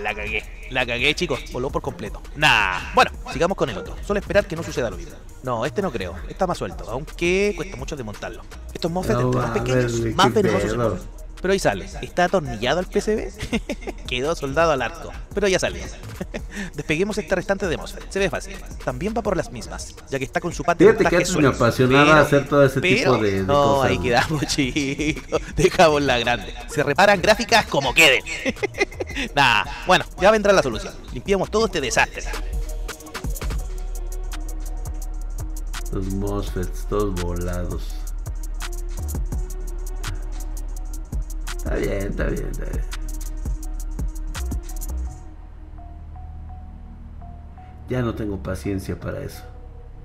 La cagué. La cagué, chicos. Voló por completo. Nah. Bueno, sigamos con el otro. Solo esperar que no suceda lo mismo. No, este no creo. Está más suelto. Aunque cuesta mucho desmontarlo. Estos MOSFET No más pequeños, más venenosos. Pero ahí sale. ¿Está atornillado al PCB? (laughs) Quedó soldado al arco. Pero ya salió. (laughs) Despeguemos este restante de MOSFET. Se ve fácil. También va por las mismas, ya que está con su de Fíjate que me apasionaba Pero- hacer todo ese pero- tipo de, de No, cosas. ahí quedamos, (laughs) chicos. Dejamos la grande. Se reparan gráficas como queden. nah, bueno, ya vendrá la solución. Limpiamos todo este desastre. Los MOSFETs, todos volados. Está bien, está bien, está bien. Ya no tengo paciencia para eso.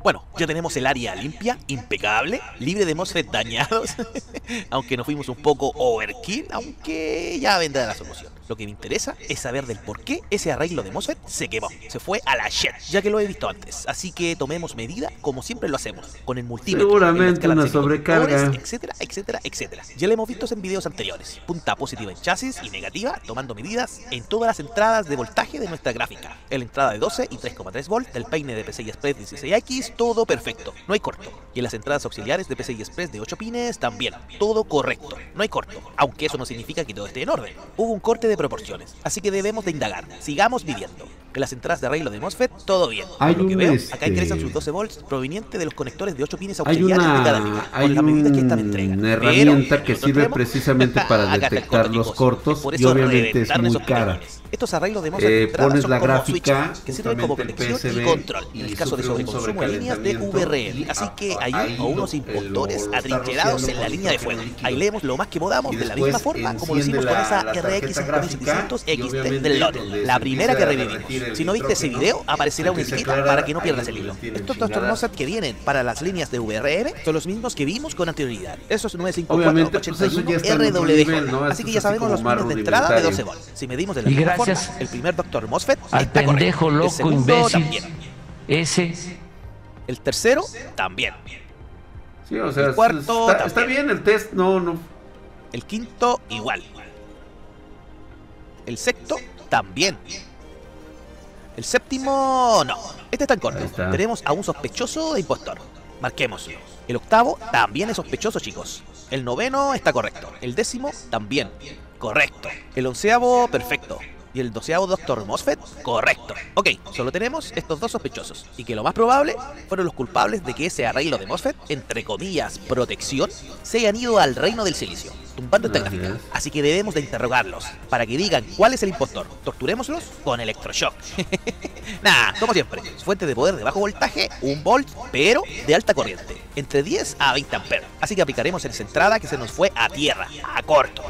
Bueno, ya tenemos el área limpia, impecable, libre de MOSFET dañados. (laughs) aunque nos fuimos un poco overkill, aunque ya vendrá la solución. Lo que me interesa es saber del por qué ese arreglo de MOSFET se quemó. Se fue a la shit, ya que lo he visto antes. Así que tomemos medida como siempre lo hacemos, con el multímetro. Seguramente escala una sobrecarga. Etcétera, etcétera, etcétera. Ya lo hemos visto en videos anteriores. Punta positiva en chasis y negativa, tomando medidas en todas las entradas de voltaje de nuestra gráfica. En la entrada de 12 y 3,3 volt del peine de PCI Express 16X, todo perfecto, no hay corto. Y en las entradas auxiliares de PCI Express de 8 pines también, todo correcto, no hay corto. Aunque eso no significa que todo esté en orden. Hubo un corte de proporciones, así que debemos de indagar. Sigamos viviendo. En las entradas de arreglo de MOSFET, todo bien. Hay Por lo que veo, este, acá ingresan sus 12 volts provenientes de los conectores de 8 pines Hay auxiliares de cada una, hay con las medidas que esta me una entrega. Pero, herramienta en que sirve extremo, precisamente (laughs) para detectar corto, los cortos y obviamente es muy cara. pilones. Estos arreglos de MOSFET Eh, de entrada pones son la como gráfica, switches, que sirven como el conexión y control en y el caso de sobreconsumo de líneas de VRM. Así a- que hay o unos lo está atrincherados en la línea de fuego. Ahí leemos lo más que podamos de la misma forma como lo hicimos con esa RX tarjeta gráfica 5600 y XT obviamente del donde La primera que revivimos. el Si no viste ese video, aparecerá una etiqueta para que no pierdas el hilo. Estos chingada. Mozart que vienen para las líneas de VRM son los mismos que vimos con anterioridad. Esos Obviamente, pues eso ya 95481 está en otro RWJ. nivel, ¿no? Así que ya sabemos los pines de entrada de 12 rudimentario. volts. Si medimos de la Y misma gracias forma, el primer Dr. MOSFET Al está correcto. pendejo El loco segundo imbécil también. ese El tercero también. Sí, o sea, El cuarto está, bien el test, no, no. El quinto igual. El sexto también. El séptimo no. Este está en corto. Está. Tenemos a un sospechoso de impostor. Marquémoslo. El octavo también es sospechoso, chicos. El noveno está correcto. El décimo también. Correcto. El onceavo, perfecto. Y el doceavo Doctor Mosfet, correcto. Ok, solo tenemos estos dos sospechosos. Y que lo más probable fueron los culpables de que ese arreglo de Mosfet, entre comillas, protección, se hayan ido al reino del silicio, tumbando esta gráfica. Así que debemos de interrogarlos, para que digan cuál es el impostor. Torturémoslos con electroshock. (laughs) nah, como siempre, fuente de poder de bajo voltaje, un volt, pero de alta corriente, entre 10 a 20 amperes. Así que aplicaremos esa entrada que se nos fue a tierra, a corto.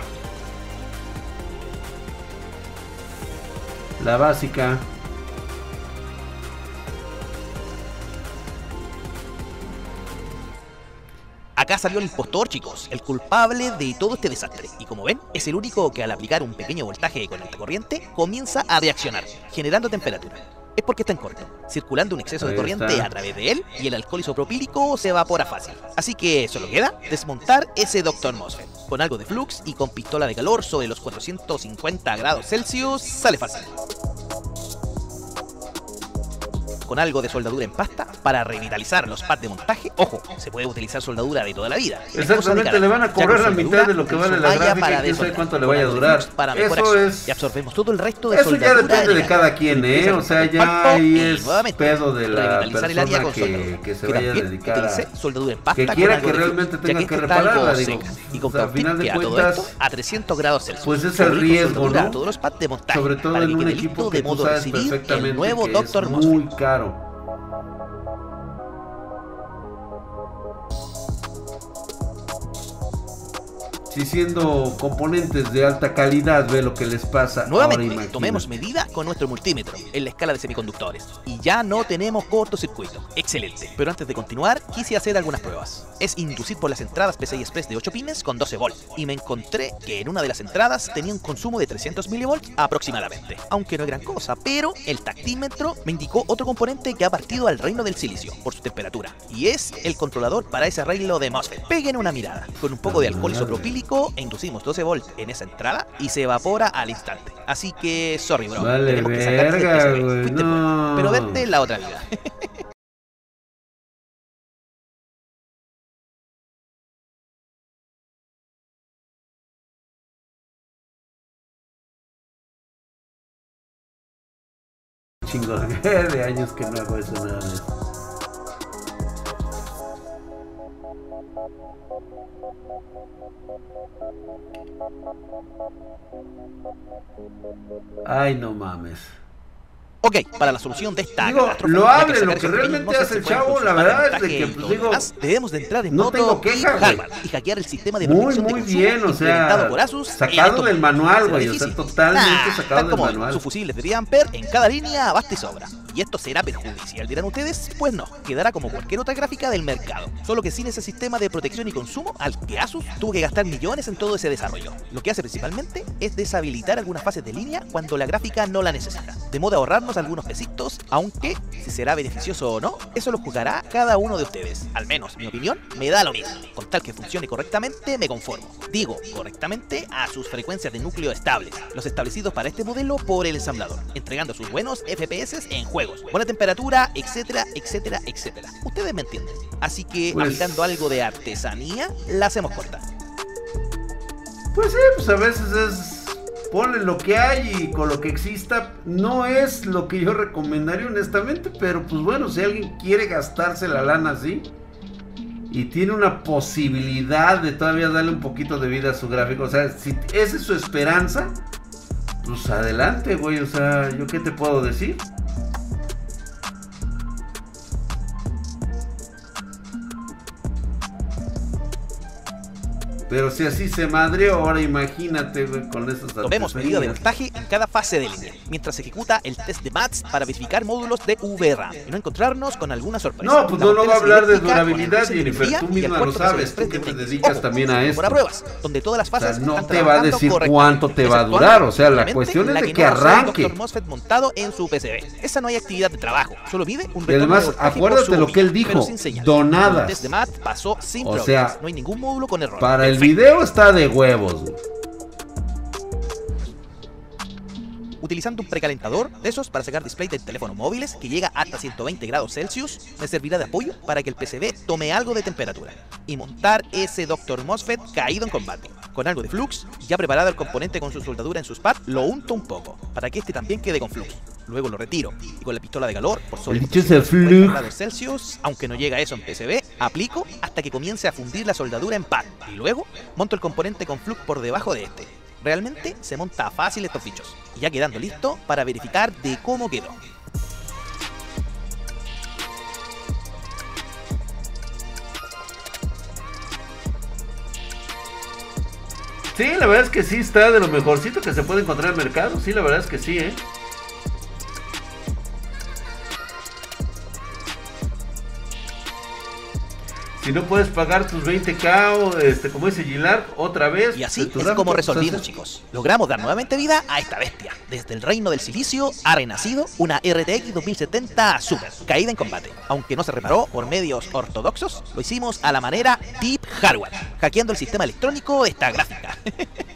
La básica. Acá salió el impostor, chicos, el culpable de todo este desastre. Y como ven, es el único que al aplicar un pequeño voltaje con alta corriente comienza a reaccionar, generando temperatura. Es porque está en corto, circulando un exceso de corriente está. a través de él y el alcohol isopropílico se evapora fácil. Así que solo queda desmontar ese Dr. Mosfet. Con algo de flux y con pistola de calor sobre los 450 grados Celsius sale fácil. Con algo de soldadura en pasta para revitalizar los pads de montaje. Ojo, se puede utilizar soldadura de toda la vida. Exactamente, le van a cobrar la mitad de lo que vale la gráfica para y sabe desoldar, cuánto le vaya a durar. Para Eso es- Y absorbemos todo el resto de Eso ya depende de cada quien, ¿eh? O sea, ya ahí es pedo de la persona que, que se vaya a dedicar a... soldadura en pasta que quiera que realmente tenga que repararla, digo. Y con sea, a final de cuentas, a 300 grados Celsius. pues es el riesgo, ¿no? a todos los pads de montaje Sobre todo en un equipo que de tú modo sabes perfectamente nuevo que es muy caro. encontraram Si siendo componentes de alta calidad ve lo que les pasa. Nuevamente, tomemos medida con nuestro multímetro en la escala de semiconductores. Y ya no tenemos cortocircuito. Excelente. Pero antes de continuar, quise hacer algunas pruebas. Es inducir por las entradas PCI Express de 8 pines con 12 volts. Y me encontré que en una de las entradas tenía un consumo de 300 milivolts aproximadamente. Aunque no es gran cosa, pero el tactímetro me indicó otro componente que ha partido al reino del silicio por su temperatura. Y es el controlador para ese arreglo de MOSFET. Peguen una mirada. Con un poco de alcohol isopropílico e inducimos 12 volts en esa entrada y se evapora al instante. Así que, sorry bro. Vale, tenemos que verga, güey, Fuiste no. pero verte en la otra vida. (laughs) Chingo de, años que no hago eso nada eso. Ay, no mames. Ok, para la solución de esta Digo, lo sacar lo que realmente hace el chavo, la verdad es de que, y pues, digo, debemos de entrar en no modo tengo queja, Deep güey. Hardware y hackear el sistema de Muy, de muy consumo bien, o sea, por Asus sacado del manual, ¿Será güey, o sea, totalmente Nah, sacado del manual. Su fusibles de 10 amperes en cada línea basta y sobra. Y esto será perjudicial, dirán ustedes. Pues no, quedará como cualquier otra gráfica del mercado. Solo que sin ese sistema de protección y consumo al que Asus tuvo que gastar millones en todo ese desarrollo. Lo que hace principalmente es deshabilitar algunas fases de línea cuando la gráfica no la necesita. De modo a algunos pesitos, aunque si será beneficioso o no, eso lo juzgará cada uno de ustedes. Al menos mi opinión me da lo mismo. Con tal que funcione correctamente, me conformo. Digo, correctamente a sus frecuencias de núcleo estables, los establecidos para este modelo por el ensamblador, entregando sus buenos FPS en juego. juegos, buena temperatura, etcétera, etcétera, etcétera. Ustedes me entienden. Así que, Pues- aplicando algo de artesanía, la hacemos corta. Pues sí, pues a veces es. Ponle lo que hay y con lo que exista. No es lo que yo recomendaría, honestamente. Pero pues bueno, si alguien quiere gastarse la lana así. Y tiene una posibilidad de todavía darle un poquito de vida a su gráfico. O sea, si esa es su esperanza. Pues adelante, güey. O sea, ¿yo qué te puedo decir? Pero si así se madreó, ahora imagínate, güey, con esas Tomemos medida de voltaje en cada fase de línea, mientras se ejecuta el test de MATS para verificar módulos de VRAM y no encontrarnos con alguna sorpresa. No, pues La no, no va a hablar de durabilidad, Jennifer, tú misma lo que sabes, tú que te dedicas Ojo, también a esto. Pruebas, donde todas las O sea, fases no te va a decir cuánto te va a durar, o sea, la cuestión es la de que que no arranque. Dr. MOSFET montado en su PCB. Esa no hay actividad de trabajo, solo vive un Y además, acuérdate lo que él dijo, donadas. El test de MAT pasó sin O problemas, sea, no hay ningún módulo con error. Para el. Video está de huevos. Utilizando un precalentador de esos para sacar display de teléfonos móviles que llega hasta 120 grados Celsius, me servirá de apoyo para que el PCB tome algo de temperatura y montar ese Dr. MOSFET caído en combate. Con algo de flux, ya preparado el componente con su soldadura en sus pads, lo unto un poco para que este también quede con flux. Luego lo retiro y con la pistola de calor por sobre El dicho es el 50 flux. grados Celsius, aunque no llega eso en PCB, aplico hasta que comience a fundir la soldadura en pad y luego monto el componente con flux por debajo de este. Realmente se monta fácil estos bichos, y ya quedando listo para verificar de cómo quedó. Sí, la verdad es que sí está de lo mejorcito que se puede encontrar en el mercado. Sí, la verdad es que sí, ¿eh? Si no puedes pagar tus 20k, o, este, como dice Gilar, otra vez. Y así es como resolvimos, chicos. Logramos dar nuevamente vida a esta bestia. Desde el reino del silicio ha renacido una RTX 2070 Super, caída en combate. Aunque no se reparó por medios ortodoxos, lo hicimos a la manera Deep Hardware, hackeando el sistema electrónico de esta gráfica. (laughs)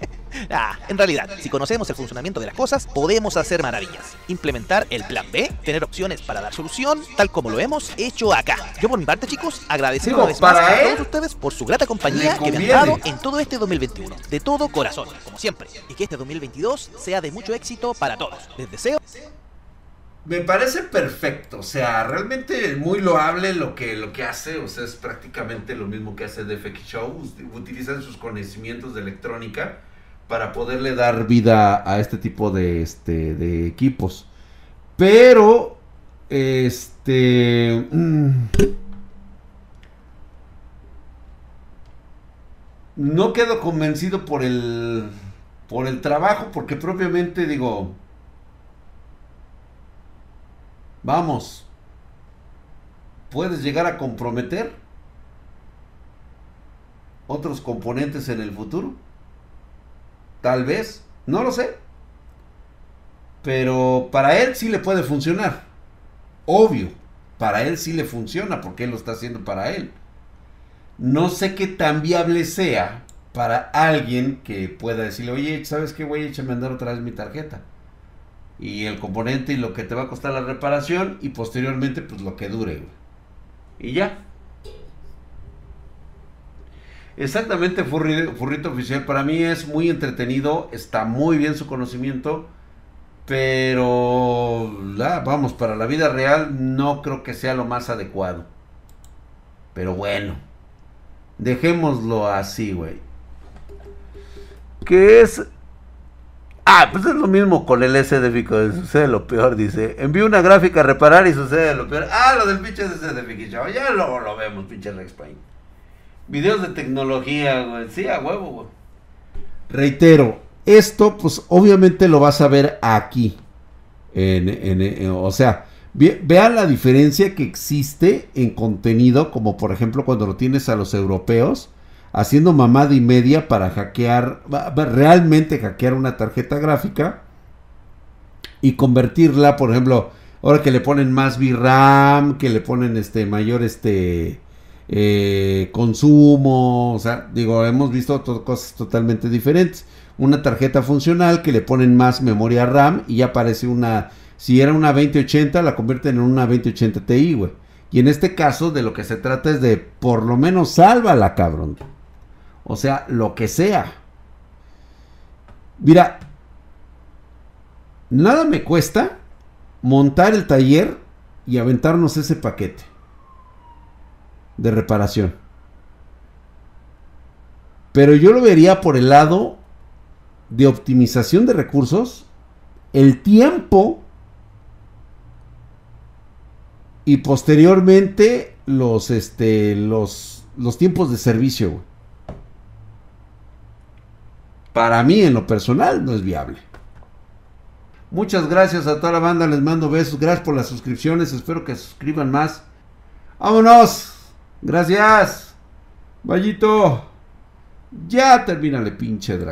Ah, en realidad, si conocemos el funcionamiento de las cosas, podemos hacer maravillas. Implementar el plan B, tener opciones para dar solución, tal como lo hemos hecho acá. Yo por mi parte, chicos, agradecer una vez más a todos ustedes por su grata compañía que me han dado en todo este 2021. De todo corazón, como siempre. Y que este 2022 sea de mucho éxito para todos. Les deseo Me parece perfecto, o sea, realmente muy loable lo que, lo que hace, o sea, es prácticamente lo mismo que hace DFX Show, ut- utilizan sus conocimientos de electrónica para poderle dar vida a este tipo de, este, de equipos. Pero, este... mm, no quedo convencido por el, por el trabajo, porque propiamente digo... Vamos. Puedes llegar a comprometer otros componentes en el futuro. Tal vez. No lo sé. Pero para él sí le puede funcionar. Obvio. Para él sí le funciona porque él lo está haciendo para él. No sé qué tan viable sea para alguien que pueda decirle, oye, ¿sabes qué, güey? Échame a andar otra vez mi tarjeta y el componente y lo que te va a costar la reparación y posteriormente pues lo que dure. Y ya. Exactamente, Furri- Furrito Oficial. Para mí es muy entretenido, está muy bien su conocimiento, pero vamos, para la vida real no creo que sea lo más adecuado. Pero bueno, dejémoslo así, güey. Que es Ah, pues es lo mismo con el SDF, sucede lo peor, dice. Envío una gráfica a reparar y sucede lo peor. Ah, lo del pinche SDF. Ya luego lo vemos, pinche Rex. Videos de tecnología, güey. Sí, a huevo, güey. Reitero, esto, pues obviamente lo vas a ver aquí. O sea, ve- vean la diferencia que existe en contenido, como por ejemplo cuando lo tienes a los europeos haciendo mamada y media para hackear, realmente hackear una tarjeta gráfica y convertirla, por ejemplo, ahora que le ponen más VRAM, que le ponen este mayor este eh, consumo, o sea, digo, hemos visto to- cosas totalmente diferentes. una tarjeta funcional que le ponen más memoria RAM y ya aparece una, si era una 2080 la convierten en una 2080 Ti, güey. Y en este caso de lo que se trata es de por lo menos sálvala, cabrón. O sea, lo que sea. Mira, nada me cuesta montar el taller y aventarnos ese paquete de reparación. Pero yo lo vería por el lado de optimización de recursos, el tiempo y posteriormente los este los los tiempos de servicio. Para mí en lo personal no es viable. Muchas gracias a toda la banda, les mando besos, gracias por las suscripciones, espero que suscriban más. Vámonos. Gracias. Vallito. Ya termínale, pinche dragón.